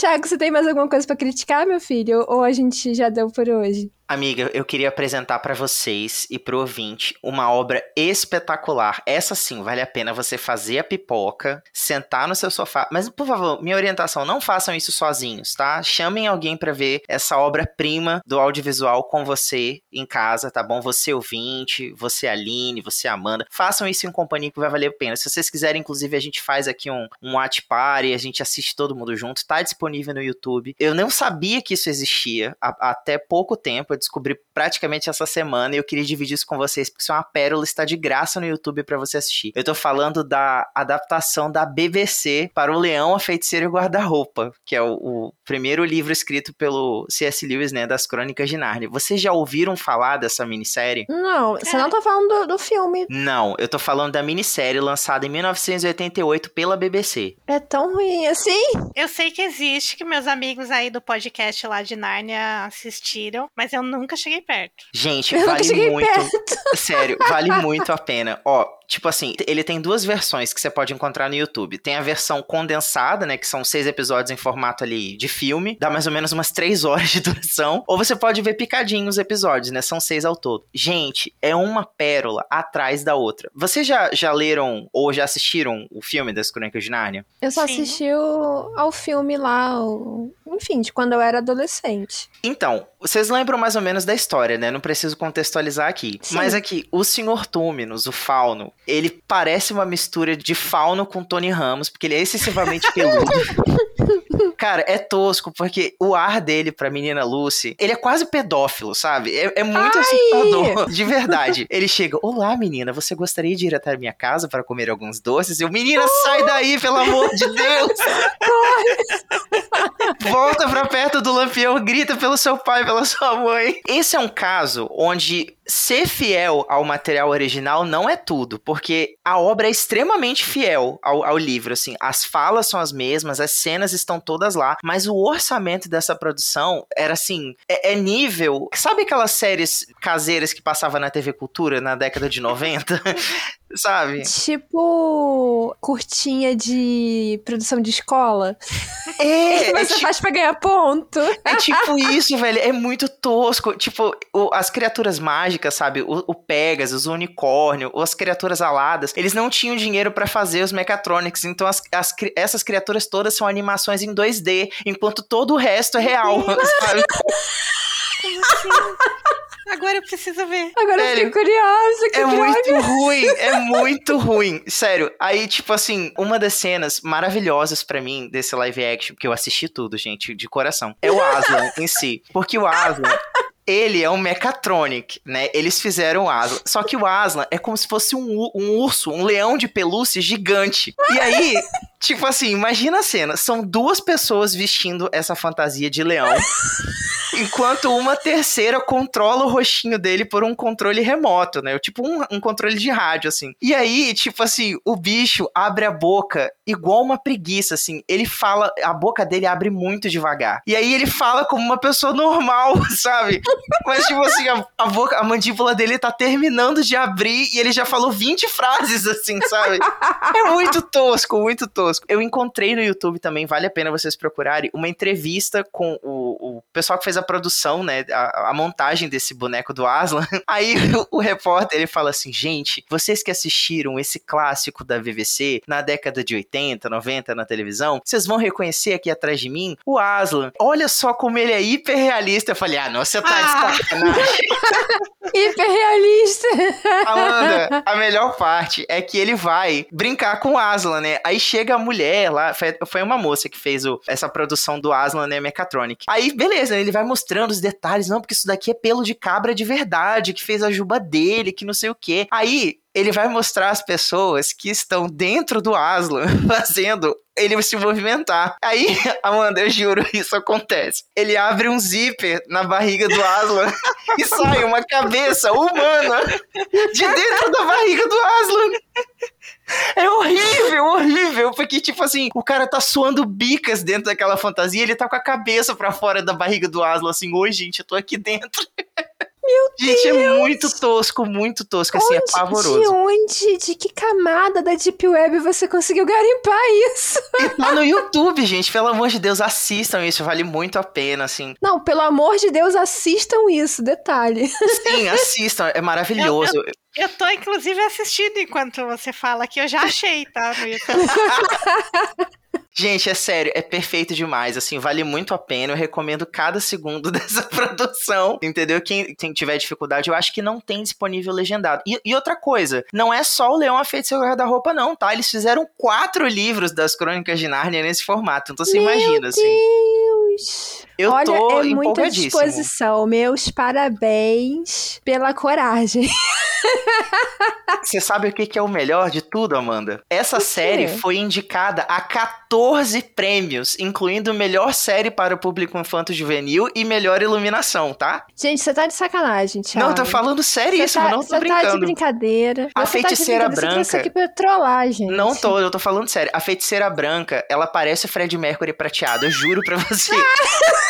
Thiago, você tem mais alguma coisa pra criticar, meu filho? Ou a gente já deu por hoje? Amiga, eu queria apresentar pra vocês e pro ouvinte uma obra espetacular. Essa sim, vale a pena você fazer a pipoca, sentar no seu sofá. Mas, por favor, minha orientação, não façam isso sozinhos, tá? Chamem alguém pra ver essa obra-prima do audiovisual com você em casa, tá bom? Você ouvinte, você Aline, você Amanda. Façam isso em companhia que vai valer a pena. Se vocês quiserem, inclusive, a gente faz aqui um, um watch party, a gente assiste todo mundo junto. Tá disponível no YouTube. Eu não sabia que isso existia até pouco tempo. Eu descobri praticamente essa semana e eu queria dividir isso com vocês, porque isso é uma pérola, está de graça no YouTube pra você assistir. Eu tô falando da adaptação da BBC para o Leão, a Feiticeira e o Guarda-Roupa, que é o, o primeiro livro escrito pelo C.S. Lewis, né, das Crônicas de Nárnia. Vocês já ouviram falar dessa minissérie? Não, você não tá falando do, do filme. Não, eu tô falando da minissérie lançada em 1988 pela BBC. É tão ruim assim? Eu sei que existe, que meus amigos aí do podcast lá de Nárnia assistiram, mas eu nunca cheguei perto. Gente, Eu vale muito. Sério, vale muito a pena. Ó, tipo assim, ele tem duas versões que você pode encontrar no YouTube. Tem a versão condensada, né? Que são seis episódios em formato ali de filme. Dá mais ou menos umas três horas de [LAUGHS] duração. Ou você pode ver picadinho os episódios, né? São seis ao todo. Gente, é uma pérola atrás da outra. Vocês já, já leram ou já assistiram o filme das Crônicas de Nárnia? Eu só Sim. assisti o- ao filme lá, o- enfim, de quando eu era adolescente. Então, vocês lembram mais ou menos da história, né? Não preciso contextualizar aqui. Sim. Mas aqui, o Sr. Túminos, o Fauno, ele parece uma mistura de Fauno com Tony Ramos, porque ele é excessivamente peludo. [LAUGHS] Cara, é tosco, porque o ar dele pra menina Lucy, ele é quase pedófilo, sabe? É, é muito Ai! assustador, [LAUGHS] de verdade. Ele chega, olá menina, você gostaria de ir até a minha casa para comer alguns doces? E eu, menina, sai daí, pelo amor de [LAUGHS] Deus! [LAUGHS] Volta pra perto do lampião, grita pelo seu pai, pela sua mãe. Esse é um caso onde ser fiel ao material original não é tudo, porque a obra é extremamente fiel ao, ao livro, assim. As falas são as mesmas, as cenas estão todas lá, mas o orçamento dessa produção era assim, é, é nível... Sabe aquelas séries caseiras que passava na TV Cultura na década de 90? [LAUGHS] Sabe? Tipo, curtinha de produção de escola. É, [LAUGHS] que é você tipo- faz pra ganhar ponto. É tipo isso, velho. É muito tosco. Tipo, o- as criaturas mágicas, sabe? O, o Pegasus, o unicórnio, ou as criaturas aladas, eles não tinham dinheiro pra fazer os mechatronics. Então, as, as essas criaturas todas são animações em 2D, enquanto todo o resto é real, [LAUGHS] sabe? [LAUGHS] Como assim? Agora eu preciso ver. Agora eu Sério? fiquei curiosa. Que É droga. muito ruim, é [LAUGHS] muito ruim. Sério, aí, tipo assim, uma das cenas maravilhosas pra mim desse live action, que eu assisti tudo, gente, de coração, é o Aslan em si. Porque o Aslan. Ele é um mechatronic, né? Eles fizeram o Aslan. Só que o Aslan é como se fosse um, um urso, um leão de pelúcia gigante. E aí, [LAUGHS] tipo assim, imagina a cena. São duas pessoas vestindo essa fantasia de leão. [LAUGHS] enquanto uma terceira controla o rostinho dele por um controle remoto, né? Tipo um, um controle de rádio, assim. E aí, tipo assim, o bicho abre a boca igual uma preguiça, assim. Ele fala, a boca dele abre muito devagar. E aí ele fala como uma pessoa normal, [LAUGHS] sabe? [LAUGHS] Mas, tipo assim, a, a boca, a mandíbula dele tá terminando de abrir e ele já falou 20 frases, assim, sabe? É muito tosco, muito tosco. Eu encontrei no YouTube também, vale a pena vocês procurarem, uma entrevista com o, o pessoal que fez a produção, né? A, a montagem desse boneco do Aslan. [LAUGHS] Aí o, o repórter ele fala assim: gente, vocês que assistiram esse clássico da VVC na década de 80, 90 na televisão, vocês vão reconhecer aqui atrás de mim o Aslan. Olha só como ele é hiper realista. Eu falei: ah, não, você tá Ah. De sacanagem. [LAUGHS] Hiperrealista. Amanda, [LAUGHS] a melhor parte é que ele vai brincar com o Aslan, né? Aí chega a mulher lá, foi, foi uma moça que fez o- essa produção do Aslan, né, Mechatronic. Aí, beleza, ele vai mostrando os detalhes, não, porque isso daqui é pelo de cabra de verdade, que fez a juba dele, que não sei o quê. Aí, ele vai mostrar as pessoas que estão dentro do Aslan [LAUGHS] fazendo ele se movimentar. Aí, [LAUGHS] Amanda, eu juro, isso acontece. Ele abre um zíper na barriga do Aslan [LAUGHS] e sai uma cabeça humana de dentro da barriga do Aslan. É horrível, horrível, porque tipo assim, o cara tá suando bicas dentro daquela fantasia, ele tá com a cabeça pra fora da barriga do Aslan, assim, oi gente, eu tô aqui dentro. Meu gente, é muito tosco, muito tosco, assim, é Onde- De pavoroso. onde, de que camada da Deep Web você conseguiu garimpar isso? E tá no YouTube, gente, pelo amor de Deus, assistam isso, vale muito a pena, assim. Não, pelo amor de Deus, assistam isso, detalhe. Sim, assistam, é maravilhoso. Eu tô, inclusive, assistindo enquanto você fala que eu já achei, tá? No YouTube. [LAUGHS] Gente, é sério, é perfeito demais, assim, vale muito a pena, eu recomendo cada segundo [LAUGHS] dessa produção, entendeu? Quem, quem tiver dificuldade, eu acho que não tem disponível legendado. E, e outra coisa, não é só o Leão a Feiticeira Guarda-Roupa não, tá? Eles fizeram quatro livros das Crônicas de Nárnia nesse formato, então você Meu imagina, assim. Eu Olha, tô é muita disposição. Meus parabéns pela coragem. Você sabe o que, que é o melhor de tudo, Amanda? Essa série foi indicada a 14 prêmios, incluindo melhor série para o público infanto-juvenil e melhor iluminação, tá? Gente, você tá de sacanagem, Thiago. Não, tô falando seríssimo, Você tá, não tô você tá de brincando. brincadeira. A Você tá feiticeira brincadeira, Você trouxe branca- aqui pra trollar, gente. Não tô, eu tô falando sério. A feiticeira branca, ela parece o Fred Mercury prateado, eu juro pra você. [LAUGHS]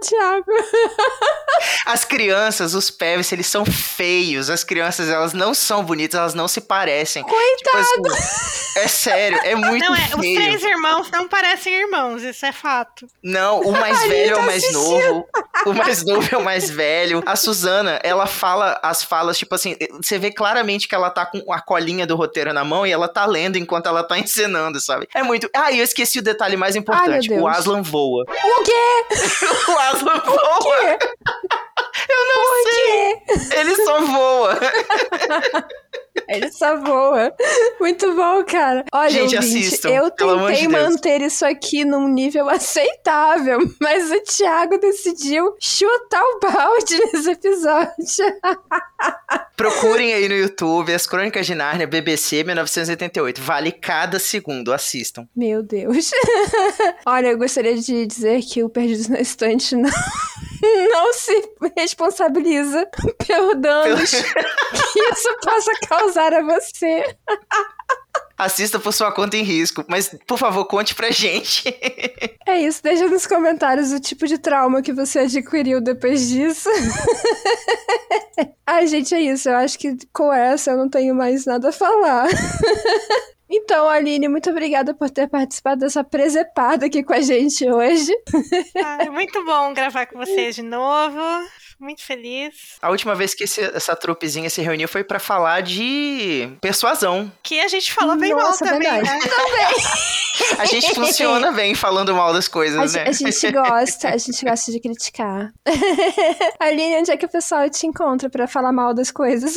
Thiago. [LAUGHS] As crianças, os pebs, eles são feios. As crianças, elas não são bonitas, elas não se parecem. Coitado. Tipo é sério, é [LAUGHS] muito Não, é, os feio. três irmãos não parecem irmãos, isso é fato. Não, o [LAUGHS] mais velho é Aline o tá mais assistindo. novo. O mais novo é o mais velho. A Suzana, ela fala as falas, tipo assim, você vê claramente que ela tá com a colinha do roteiro na mão e ela tá lendo enquanto ela tá encenando, sabe? É muito. Ah, eu esqueci o detalhe mais importante: Ai, o. Aslan voa. O quê? O Voa! [LAUGHS] Eu não Por quê? Ele só voa. [LAUGHS] Ele só voa. Muito bom, cara. Olha, Gente, ouvinte, assistam, eu tentei de manter isso aqui num nível [LAUGHS] aceitável, mas o Thiago decidiu chutar o balde [LAUGHS] nesse episódio. Procurem aí no YouTube as Crônicas de Nárnia BBC 1988. Vale cada segundo, assistam. Meu Deus. Olha, eu gostaria de dizer que o Perdidos na Estante não, não se responsabiliza pelos danos que isso possa causar a você. Assista por sua conta em risco, mas por favor, conte pra gente. É isso, deixa nos comentários o tipo de trauma que você adquiriu depois disso. Ai, gente, é isso. Eu acho que com essa eu não tenho mais nada a falar. Então, Aline, muito obrigada por ter participado dessa presepada aqui com a gente hoje. Ah, é muito bom gravar com vocês de novo. Muito feliz. A última vez que esse- essa trupezinha se reuniu foi pra falar de persuasão. Que a gente falou bem Nossa, mal também, verdade. né? [LAUGHS] A gente [LAUGHS] funciona bem falando mal das A, coisas, ge- né? a gente gosta, a gente gosta de criticar. [LAUGHS] Aline, onde é que o pessoal te encontra pra falar mal das coisas?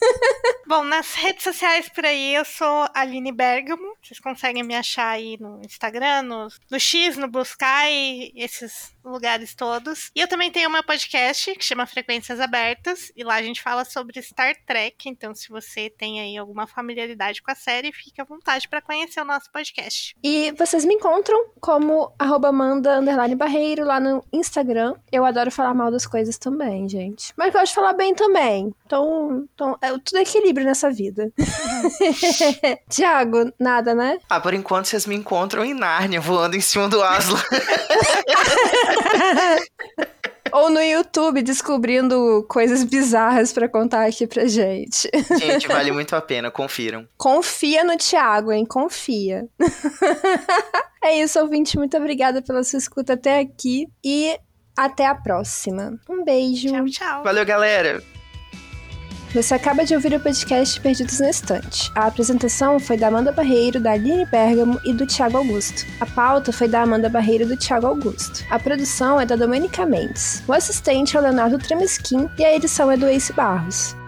[LAUGHS] Bom, nas redes sociais por aí eu sou Aline Bergamo. Vocês conseguem me achar aí no Instagram, no, no X, no Buscai, esses lugares todos. E eu também tenho uma podcast que chama Frequências Abertas. E lá a gente fala sobre Star Trek. Então, se você tem aí alguma familiaridade com a série, fique à vontade para conhecer o nosso podcast. E vocês me encontram como arroba Amanda Barreiro lá no Instagram. Eu adoro falar mal das coisas também, gente. Mas gosto de falar bem também. Então, então é tudo equilíbrio nessa vida. [LAUGHS] Tiago, nada, né? Ah, por enquanto vocês me encontram em Nárnia, voando em cima do Aslan. [LAUGHS] Ou no YouTube descobrindo coisas bizarras para contar aqui pra gente. Gente, vale muito a pena, confiram. Confia no Thiago, hein? Confia. [LAUGHS] é isso, ouvinte. Muito obrigada pela sua escuta até aqui e até a próxima. Um beijo. Tchau, tchau. Valeu, galera. Você acaba de ouvir o podcast Perdidos na Estante. A apresentação foi da Amanda Barreiro, da Aline Bergamo e do Thiago Augusto. A pauta foi da Amanda Barreiro e do Thiago Augusto. A produção é da Domenica Mendes. O assistente é o Leonardo Tremesquim e a edição é do Ace Barros.